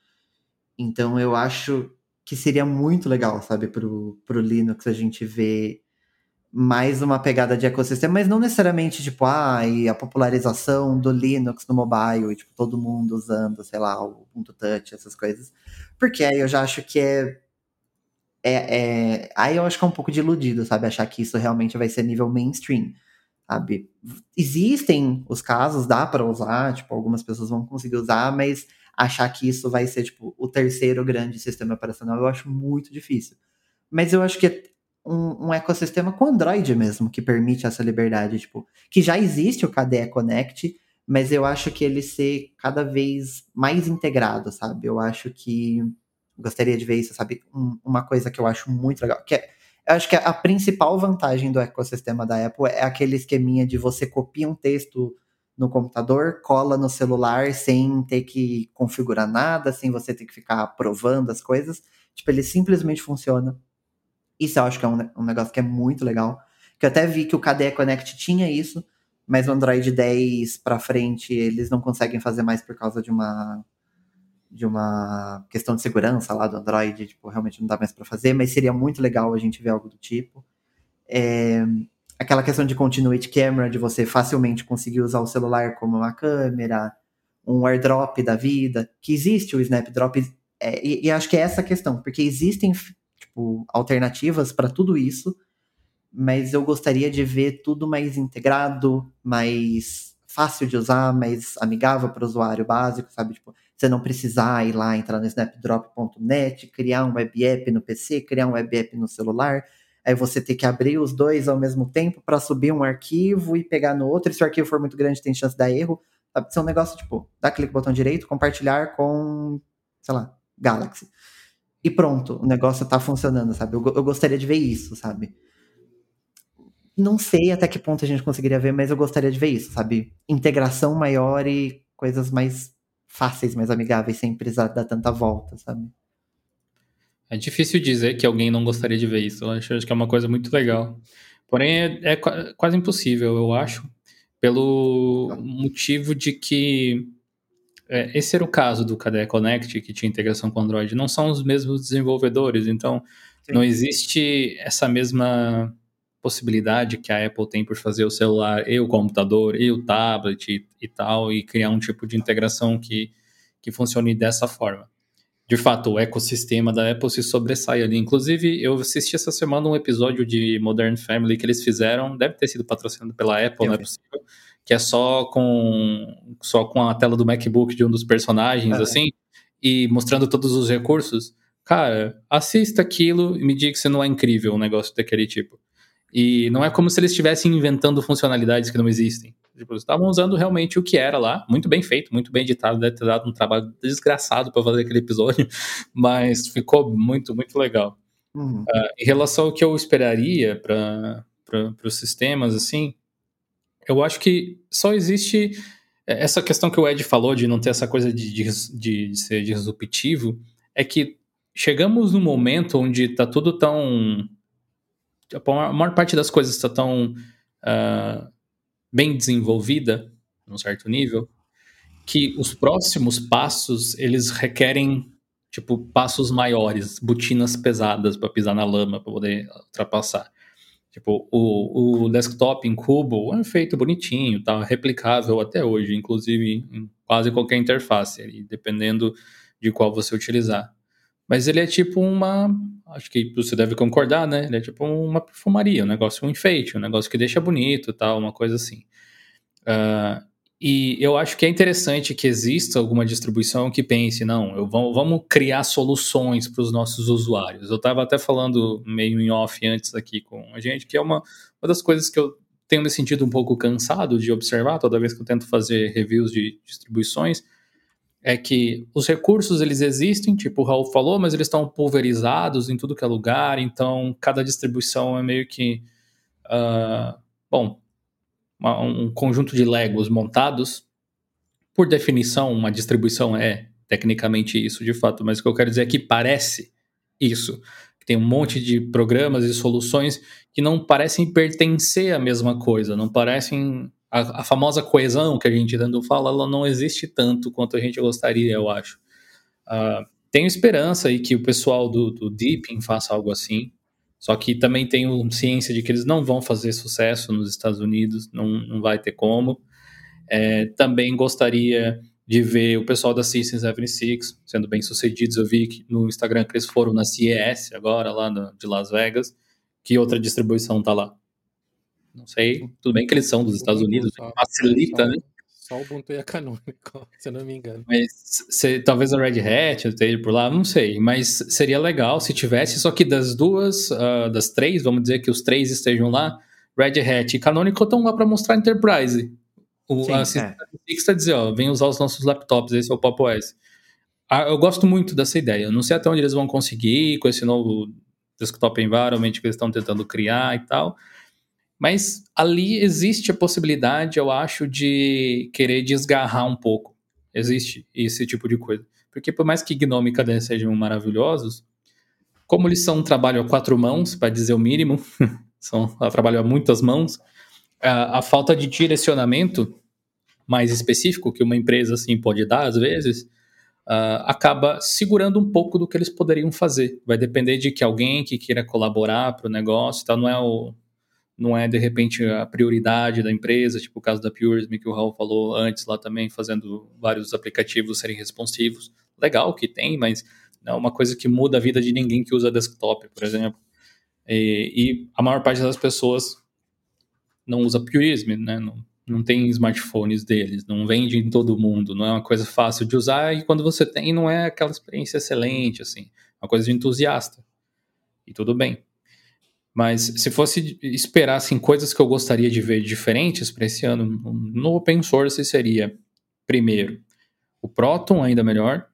C: Então eu acho que seria muito legal, sabe, pro, pro Linux a gente ver mais uma pegada de ecossistema, mas não necessariamente, tipo, ah, e a popularização do Linux no mobile, e, tipo, todo mundo usando, sei lá, o ponto touch, essas coisas. Porque aí eu já acho que é, é, é, Aí eu acho que é um pouco de iludido, sabe? Achar que isso realmente vai ser nível mainstream, sabe? Existem os casos, dá para usar, tipo, algumas pessoas vão conseguir usar, mas achar que isso vai ser, tipo, o terceiro grande sistema operacional, eu acho muito difícil. Mas eu acho que é um, um, ecossistema com Android mesmo, que permite essa liberdade, tipo, que já existe o KDE Connect, mas eu acho que ele ser cada vez mais integrado, sabe? Eu acho que gostaria de ver isso, sabe? Um, uma coisa que eu acho muito legal, que é, eu acho que a principal vantagem do ecossistema da Apple é aquele esqueminha de você copia um texto no computador, cola no celular sem ter que configurar nada, sem você ter que ficar provando as coisas. Tipo, ele simplesmente funciona. Isso eu acho que é um, um negócio que é muito legal. Que eu até vi que o KDE Connect tinha isso, mas o Android 10 para frente eles não conseguem fazer mais por causa de uma de uma questão de segurança lá do Android, tipo, realmente não dá mais para fazer, mas seria muito legal a gente ver algo do tipo. É, aquela questão de continuity camera, de você facilmente conseguir usar o celular como uma câmera, um airdrop da vida, que existe o Snapdrop, é, e, e, acho que é essa a questão, porque existem tipo, alternativas para tudo isso, mas eu gostaria de ver tudo mais integrado, mais fácil de usar, mais amigável para o usuário básico, sabe? Tipo, você não precisar ir lá, entrar no snapdrop.net, criar um web app no PC, criar um web app no celular, Aí você tem que abrir os dois ao mesmo tempo para subir um arquivo e pegar no outro. E se o arquivo for muito grande, tem chance de dar erro. Sabe? Ser é um negócio tipo, dá clique no botão direito, compartilhar com, sei lá, Galaxy. E pronto, o negócio tá funcionando, sabe? Eu, eu gostaria de ver isso, sabe? Não sei até que ponto a gente conseguiria ver, mas eu gostaria de ver isso, sabe? Integração maior e coisas mais fáceis, mais amigáveis, sem precisar dar tanta volta, sabe?
B: É difícil dizer que alguém não gostaria de ver isso. Eu acho, acho que é uma coisa muito legal. Porém, é, é quase impossível, eu acho, pelo motivo de que é, esse era o caso do KDE Connect, que tinha integração com Android. Não são os mesmos desenvolvedores, então Sim. não existe essa mesma possibilidade que a Apple tem por fazer o celular e o computador e o tablet e, e tal, e criar um tipo de integração que, que funcione dessa forma de fato, o ecossistema da Apple se sobressai ali. Inclusive, eu assisti essa semana um episódio de Modern Family que eles fizeram, deve ter sido patrocinado pela Apple, não é possível, que é só com só com a tela do MacBook de um dos personagens, é. assim, e mostrando todos os recursos. Cara, assista aquilo e me diga que se não é incrível um negócio daquele tipo. E não é como se eles estivessem inventando funcionalidades que não existem. Tipo, eles estavam usando realmente o que era lá, muito bem feito, muito bem editado, deve ter dado um trabalho desgraçado para fazer aquele episódio, <laughs> mas ficou muito, muito legal. Uhum. Uh, em relação ao que eu esperaria para os sistemas, assim, eu acho que só existe essa questão que o Ed falou de não ter essa coisa de, de, de ser disruptivo, é que chegamos num momento onde está tudo tão. A maior parte das coisas está tão. Uh, bem desenvolvida, num certo nível, que os próximos passos, eles requerem, tipo, passos maiores, botinas pesadas para pisar na lama, para poder ultrapassar. Tipo, o, o desktop em cubo é feito bonitinho, tá replicável até hoje, inclusive em quase qualquer interface, dependendo de qual você utilizar. Mas ele é tipo uma. Acho que você deve concordar, né? Ele é tipo uma perfumaria, um negócio, um enfeite, um negócio que deixa bonito tal, uma coisa assim. Uh, e eu acho que é interessante que exista alguma distribuição que pense, não, eu vamos, vamos criar soluções para os nossos usuários. Eu estava até falando meio em off antes aqui com a gente, que é uma, uma das coisas que eu tenho me sentido um pouco cansado de observar toda vez que eu tento fazer reviews de distribuições é que os recursos eles existem, tipo o Raul falou, mas eles estão pulverizados em tudo que é lugar, então cada distribuição é meio que. Uh, bom, uma, um conjunto de Legos montados, por definição, uma distribuição é tecnicamente isso de fato, mas o que eu quero dizer é que parece isso. Tem um monte de programas e soluções que não parecem pertencer à mesma coisa, não parecem. A, a famosa coesão que a gente tanto fala, ela não existe tanto quanto a gente gostaria, eu acho. Uh, tenho esperança aí que o pessoal do, do Deepin faça algo assim. Só que também tenho ciência de que eles não vão fazer sucesso nos Estados Unidos, não, não vai ter como. É, também gostaria de ver o pessoal da System 76 sendo bem sucedidos. Eu vi no Instagram que eles foram na CES agora, lá no, de Las Vegas. Que outra distribuição tá lá? Não sei. Tudo bem que eles são dos Estados Unidos, facilita, né?
A: Só o Ubuntu e a Canonical, <laughs> se eu não me engano.
B: Mas se, talvez a Red Hat esteja por lá, não sei. Mas seria legal se tivesse, só que das duas, uh, das três, vamos dizer que os três estejam lá, Red Hat e Canonical estão lá para mostrar Enterprise. O, Sim, a System é. está dizer, ó, vem usar os nossos laptops, esse é o Pop OS. Ah, eu gosto muito dessa ideia. Eu não sei até onde eles vão conseguir com esse novo desktop environment que eles estão tentando criar e tal. Mas ali existe a possibilidade, eu acho, de querer desgarrar um pouco. Existe esse tipo de coisa. Porque por mais que Gnome e KDE sejam maravilhosos, como eles são um trabalho a quatro mãos, para dizer o mínimo, <laughs> são um trabalho a muitas mãos, a, a, falta de direcionamento mais específico que uma empresa assim pode dar às vezes, uh, acaba segurando um pouco do que eles poderiam fazer. Vai depender de que alguém que queira colaborar para o negócio, tal, não é o não é de repente a prioridade da empresa, tipo o caso da Purism que o Raul falou antes lá também, fazendo vários aplicativos serem responsivos. Legal que tem, mas não é uma coisa que muda a vida de ninguém que usa desktop, por exemplo. E, e a maior parte das pessoas não usa Purism, né? Não, não tem smartphones deles, não vende em todo mundo, não é uma coisa fácil de usar e quando você tem não é aquela experiência excelente, assim, é uma coisa de entusiasta. E tudo bem. Mas se fosse esperar assim, coisas que eu gostaria de ver diferentes para esse ano no open source seria, primeiro, o Proton ainda melhor.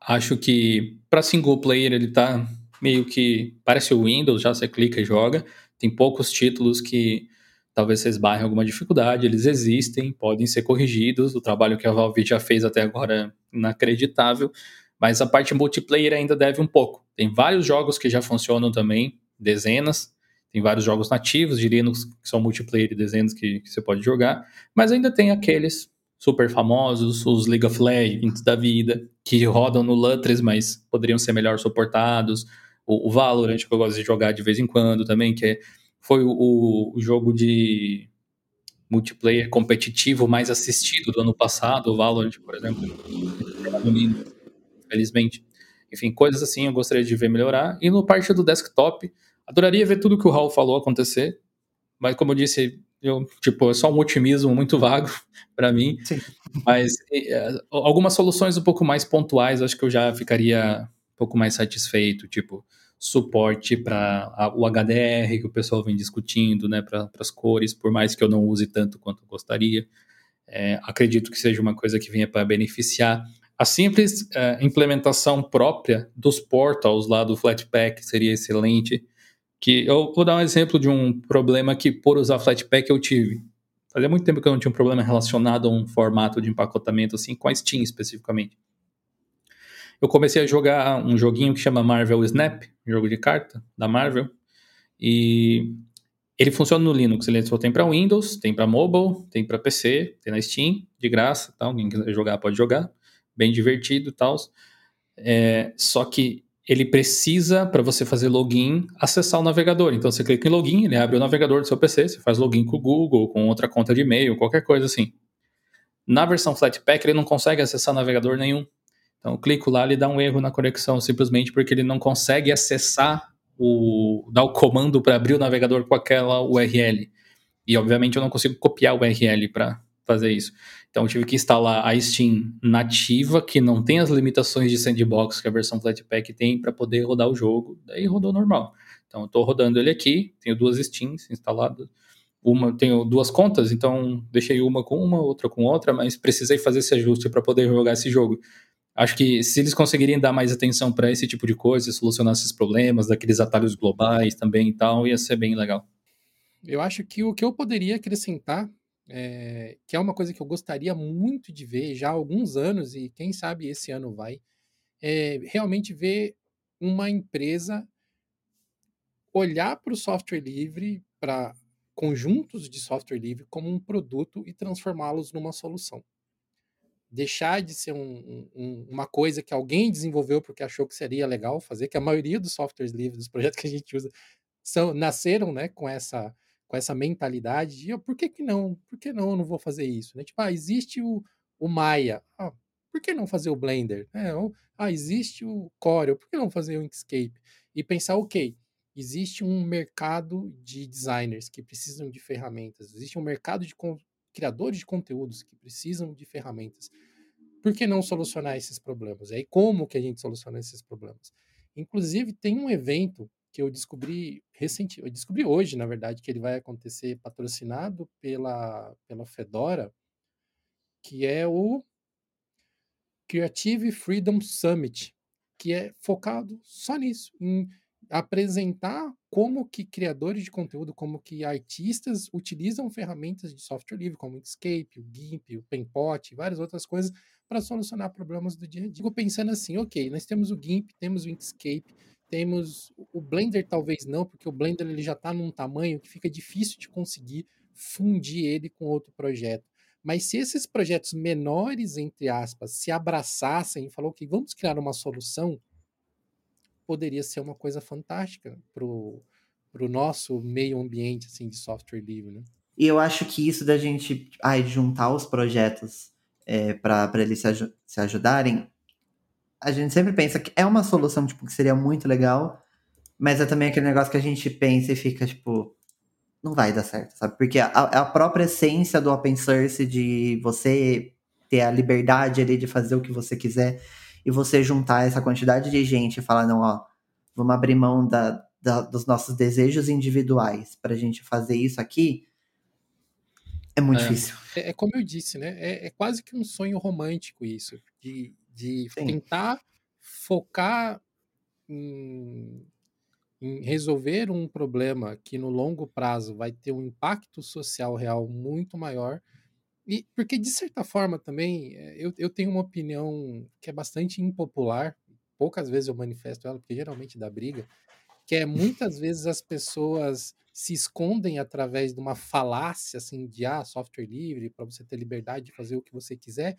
B: Acho que para single player ele tá meio que parece o Windows, já você clica e joga. Tem poucos títulos que talvez vocês barrem alguma dificuldade, eles existem, podem ser corrigidos. O trabalho que a Valve já fez até agora é inacreditável, mas a parte multiplayer ainda deve um pouco. Tem vários jogos que já funcionam também, dezenas. Tem vários jogos nativos de Linux que são multiplayer dezenas que, que você pode jogar, mas ainda tem aqueles super famosos, os League of Legends da vida, que rodam no Lutris, mas poderiam ser melhor suportados. O, o Valorant, que eu gosto de jogar de vez em quando também, que é, foi o, o jogo de multiplayer competitivo mais assistido do ano passado, o Valorant, por exemplo. Felizmente. Enfim, coisas assim eu gostaria de ver melhorar. E no parte do desktop, Adoraria ver tudo que o Raul falou acontecer, mas como eu disse, eu, tipo, é só um otimismo muito vago <laughs> para mim. Sim. Mas é, algumas soluções um pouco mais pontuais, acho que eu já ficaria um pouco mais satisfeito, tipo suporte para o HDR que o pessoal vem discutindo, né, para as cores, por mais que eu não use tanto quanto gostaria. É, acredito que seja uma coisa que venha para beneficiar. A simples é, implementação própria dos portals lá do Flatpak seria excelente. Que eu vou dar um exemplo de um problema que, por usar Flatpak, eu tive. Fazia muito tempo que eu não tinha um problema relacionado a um formato de empacotamento assim, com a Steam especificamente. Eu comecei a jogar um joguinho que chama Marvel Snap, um jogo de carta da Marvel, e ele funciona no Linux. Ele só tem para Windows, tem para mobile, tem para PC, tem na Steam, de graça, tal. Quem quiser jogar pode jogar, bem divertido, tal. É, só que ele precisa, para você fazer login, acessar o navegador. Então você clica em login, ele abre o navegador do seu PC, você faz login com o Google, com outra conta de e-mail, qualquer coisa assim. Na versão Flatpak, ele não consegue acessar navegador nenhum. Então eu clico lá, ele dá um erro na conexão, simplesmente porque ele não consegue acessar o. dar o comando para abrir o navegador com aquela URL. E obviamente eu não consigo copiar o URL para fazer isso. Então eu tive que instalar a Steam nativa, que não tem as limitações de sandbox que a versão Flatpak tem para poder rodar o jogo. Daí rodou normal. Então eu estou rodando ele aqui, tenho duas Steams instaladas. Uma, tenho duas contas, então deixei uma com uma, outra com outra, mas precisei fazer esse ajuste para poder jogar esse jogo. Acho que se eles conseguirem dar mais atenção para esse tipo de coisa, solucionar esses problemas, daqueles atalhos globais também e tal, ia ser bem legal.
A: Eu acho que o que eu poderia acrescentar, é, que é uma coisa que eu gostaria muito de ver já há alguns anos, e quem sabe esse ano vai, é realmente ver uma empresa olhar para o software livre, para conjuntos de software livre, como um produto e transformá-los numa solução. Deixar de ser um, um, uma coisa que alguém desenvolveu porque achou que seria legal fazer, que a maioria dos softwares livres, dos projetos que a gente usa, são, nasceram né, com essa com essa mentalidade de oh, por que, que não? Por que não eu não vou fazer isso? Né? Tipo, ah, existe o, o Maya. Ah, por que não fazer o Blender? É, ou, ah, existe o Corel, por que não fazer o Inkscape? E pensar, ok, existe um mercado de designers que precisam de ferramentas, existe um mercado de criadores de conteúdos que precisam de ferramentas. Por que não solucionar esses problemas? E aí, como que a gente soluciona esses problemas? Inclusive, tem um evento que eu descobri recente, eu descobri hoje, na verdade, que ele vai acontecer patrocinado pela, pela Fedora, que é o Creative Freedom Summit, que é focado só nisso, em apresentar como que criadores de conteúdo, como que artistas utilizam ferramentas de software livre, como o Inkscape, o GIMP, o Penpot e várias outras coisas para solucionar problemas do dia a dia. Fico pensando assim, ok, nós temos o GIMP, temos o Inkscape, temos o Blender talvez não, porque o Blender ele já está num tamanho que fica difícil de conseguir fundir ele com outro projeto. Mas se esses projetos menores, entre aspas, se abraçassem e falou que vamos criar uma solução, poderia ser uma coisa fantástica para o nosso meio ambiente assim, de software livre. Né?
C: E eu acho que isso da gente ai, juntar os projetos é, para eles se, aj se ajudarem, a gente sempre pensa que é uma solução tipo, que seria muito legal, mas é também aquele negócio que a gente pensa e fica tipo, não vai dar certo, sabe? Porque a, a própria essência do open source de você ter a liberdade ali de fazer o que você quiser e você juntar essa quantidade de gente e falar, não, ó, vamos abrir mão da, da dos nossos desejos individuais para a gente fazer isso aqui, é muito é, difícil.
A: É, é, como eu disse, né? É, é, quase que um sonho romântico isso, de, de tentar focar em em resolver um problema que no longo prazo vai ter um impacto social real muito maior. E porque, de certa forma, também, eh, eu, eu tenho uma opinião que é bastante impopular, poucas vezes eu manifesto ela, porque geralmente dá briga, que é muitas <laughs> vezes as pessoas se escondem através de uma falácia assim de ah, software livre, para você ter liberdade de fazer o que você quiser,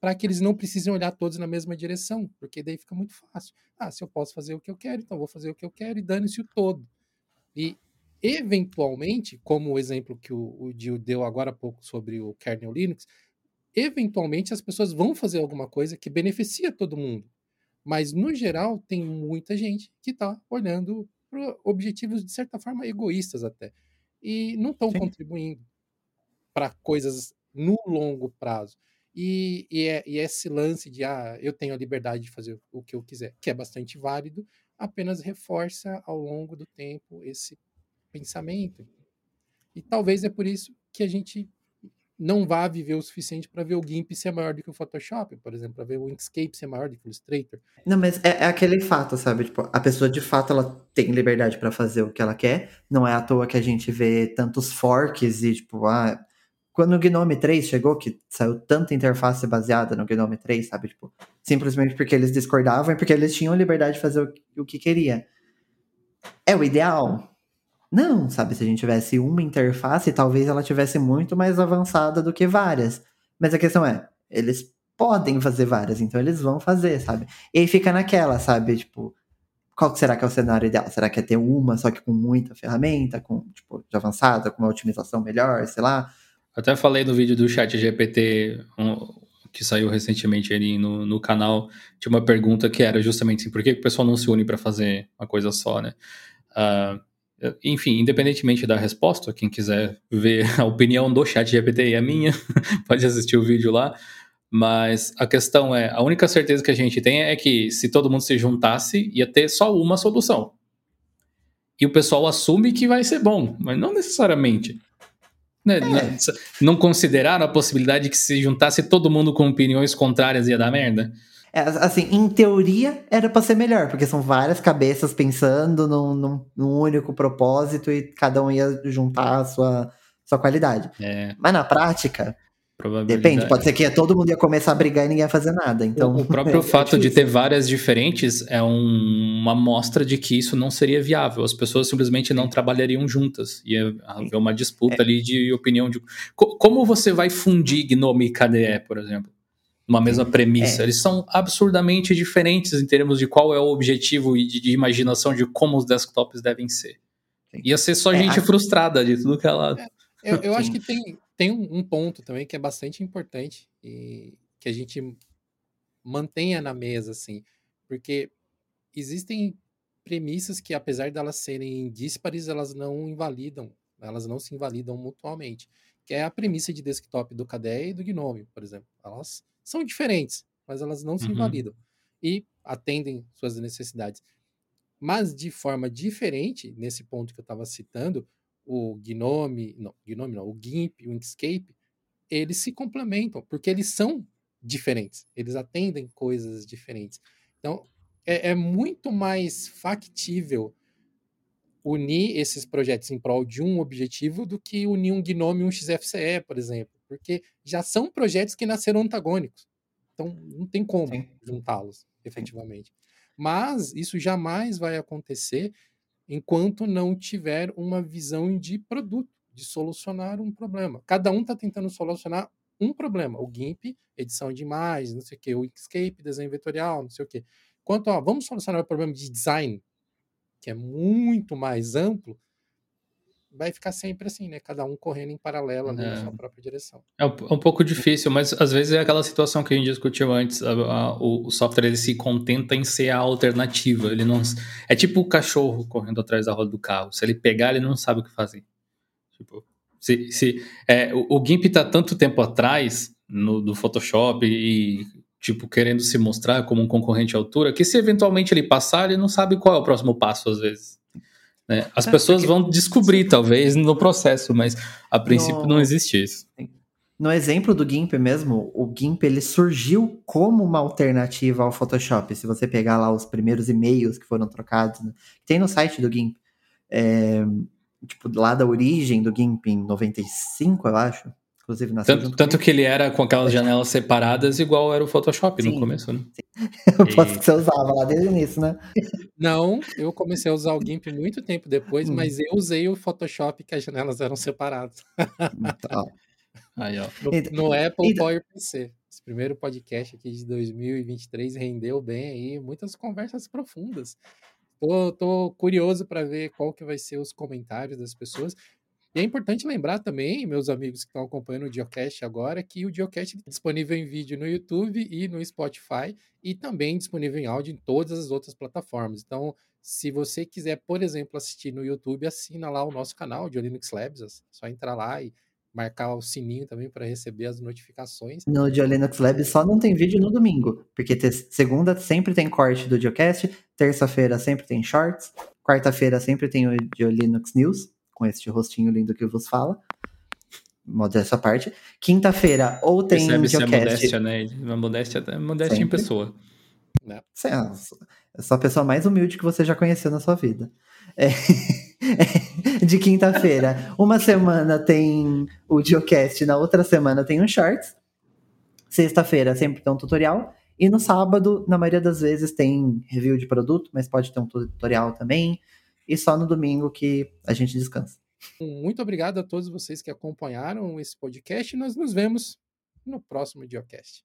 A: para que eles não precisem olhar todos na mesma direção, porque daí fica muito fácil. Ah, se eu posso fazer o que eu quero, então vou fazer o que eu quero e dane-se o todo. E, eventualmente, como o exemplo que o, o Gil deu agora há pouco sobre o kernel Linux, eventualmente as pessoas vão fazer alguma coisa que beneficia todo mundo. Mas, no geral, tem muita gente que está olhando para objetivos, de certa forma, egoístas até. E não estão contribuindo para coisas no longo prazo. E, e, é, e esse lance de, ah, eu tenho a liberdade de fazer o que eu quiser, que é bastante válido, apenas reforça ao longo do tempo esse pensamento. E talvez é por isso que a gente não vá viver o suficiente para ver o GIMP ser maior do que o Photoshop, por exemplo, para ver o Inkscape ser maior do que o Illustrator.
C: Não, mas é, é aquele fato, sabe? Tipo, a pessoa de fato ela tem liberdade para fazer o que ela quer. Não é à toa que a gente vê tantos forks e tipo, ah, quando o Gnome 3 chegou, que saiu tanta interface baseada no Gnome 3, sabe? Tipo, simplesmente porque eles discordavam e porque eles tinham liberdade de fazer o, o que queria. É o ideal? Não, sabe? Se a gente tivesse uma interface, talvez ela tivesse muito mais avançada do que várias. Mas a questão é, eles podem fazer várias, então eles vão fazer, sabe? E aí fica naquela, sabe? Tipo, qual será que é o cenário ideal? Será que é ter uma, só que com muita ferramenta, com, tipo, de avançada, com uma otimização melhor, sei lá?
B: Até falei no vídeo do chat GPT um, que saiu recentemente ali no, no canal, tinha uma pergunta que era justamente assim, por que o pessoal não se une para fazer uma coisa só, né? Uh, enfim, independentemente da resposta, quem quiser ver <laughs> a opinião do chat GPT e a minha, <laughs> pode assistir o vídeo lá. Mas a questão é, a única certeza que a gente tem é que se todo mundo se juntasse, ia ter só uma solução. E o pessoal assume que vai ser bom, mas não necessariamente. Né? É. Não consideraram a possibilidade de que se juntasse todo mundo com opiniões contrárias ia dar merda?
C: É, assim, em teoria era para ser melhor, porque são várias cabeças pensando num, num, num, único propósito e cada um ia juntar a sua, sua qualidade.
B: É.
C: Mas na prática, Depende, pode ser que todo mundo ia começar a brigar e ninguém ia fazer nada. Então,
B: o próprio <laughs> é, fato é de ter várias diferentes é um, uma mostra de que isso não seria viável. As pessoas simplesmente não trabalhariam juntas. Ia haver uma disputa é. ali de opinião de. Como você vai fundir Gnome e KDE, por exemplo? Uma mesma premissa. É. Eles são absurdamente diferentes em termos de qual é o objetivo e de, de imaginação de como os desktops devem ser. Sim. Ia ser só é, gente frustrada de tudo que ela.
A: Eu, eu acho que tem, tem um, ponto também que é bastante importante e que a gente mantenha na mesa, assim, porque existem premissas que, apesar de elas serem díspares, elas não invalidam, elas não se invalidam mutuamente, que é a premissa de desktop do KDE e do GNOME, por exemplo. Elas são diferentes, mas elas não se uhum. invalidam e atendem suas necessidades. Mas de forma diferente, nesse ponto que eu estava citando, o Gnome, não, Gnome não, o GIMP, o Inkscape, eles se complementam, porque eles são diferentes, eles atendem coisas diferentes. Então, é, é muito mais factível unir esses projetos em prol de um objetivo do que unir um Gnome e um XFCE, por exemplo, porque já são projetos que nasceram antagônicos. Então, não tem como juntá-los, efetivamente. Mas isso jamais vai acontecer enquanto não tiver uma visão de produto, de solucionar um problema. Cada um está tentando solucionar um problema. O GIMP, edição de imagens, não sei o quê. O Inkscape, desenho vetorial, não sei o quê. Quanto a vamos solucionar o problema de design, que é muito mais amplo, vai ficar sempre assim, né? Cada um correndo em paralelo ali é. na sua própria direção.
B: É um, é um, pouco difícil, mas às vezes é aquela situação que a gente discutiu antes. A, a, o, o, software ele se contenta em ser a alternativa. Ele não é tipo o cachorro correndo atrás da roda do carro. Se ele pegar, ele não sabe o que fazer. Tipo, se, se é, o, o GIMP está tanto tempo atrás no, do Photoshop e tipo querendo se mostrar como um concorrente à altura que se eventualmente ele passar, ele não sabe qual é o próximo passo às vezes. Né? As é, pessoas vão descobrir, talvez, no processo, mas a princípio no... não existe isso.
C: No exemplo do GIMP mesmo, o GIMP ele surgiu como uma alternativa ao Photoshop. Se você pegar lá os primeiros e-mails que foram trocados, né? tem no site do GIMP, é, tipo, lá da origem do GIMP em 95, eu acho, Inclusive,
B: tanto, tanto que ele era com aquelas janelas separadas, igual era o Photoshop sim, no começo, né? <laughs>
C: Eu posso que você usava lá desde o início, né?
A: Não, eu comecei a usar o GIMP muito tempo depois, hum. mas eu usei o Photoshop que as janelas eram separadas. Tá. Aí, ó. No, no Apple PowerPC. Esse primeiro podcast aqui de 2023 rendeu bem aí, muitas conversas profundas. Tô, tô curioso para ver qual que vai ser os comentários das pessoas. E é importante lembrar também, meus amigos que estão acompanhando o Geocast agora, que o Geocast é disponível em vídeo no YouTube e no Spotify e também disponível em áudio em todas as outras plataformas. Então, se você quiser, por exemplo, assistir no YouTube, assina lá o nosso canal de Linux Labs, é só entrar lá e marcar o sininho também para receber as notificações.
C: No Linux Labs só não tem vídeo no domingo, porque segunda sempre tem corte do Geocast, terça-feira sempre tem shorts, quarta-feira sempre tem o Linux News com este rostinho lindo que vos fala. Modéstia à parte. Quinta-feira, ou tem
B: Percebe-se a modéstia, né? Uma modéstia, modéstia em pessoa.
C: Né? É só a pessoa mais humilde que você já conheceu na sua vida. É, <laughs> de quinta-feira, uma semana tem o Geocast, na outra semana tem um Shorts. Sexta-feira sempre tem um tutorial. E no sábado, na maioria das vezes, tem review de produto, mas pode ter um tutorial também e só no domingo que a gente descansa.
A: Muito obrigado a todos vocês que acompanharam esse podcast nós nos vemos no próximo Diocast.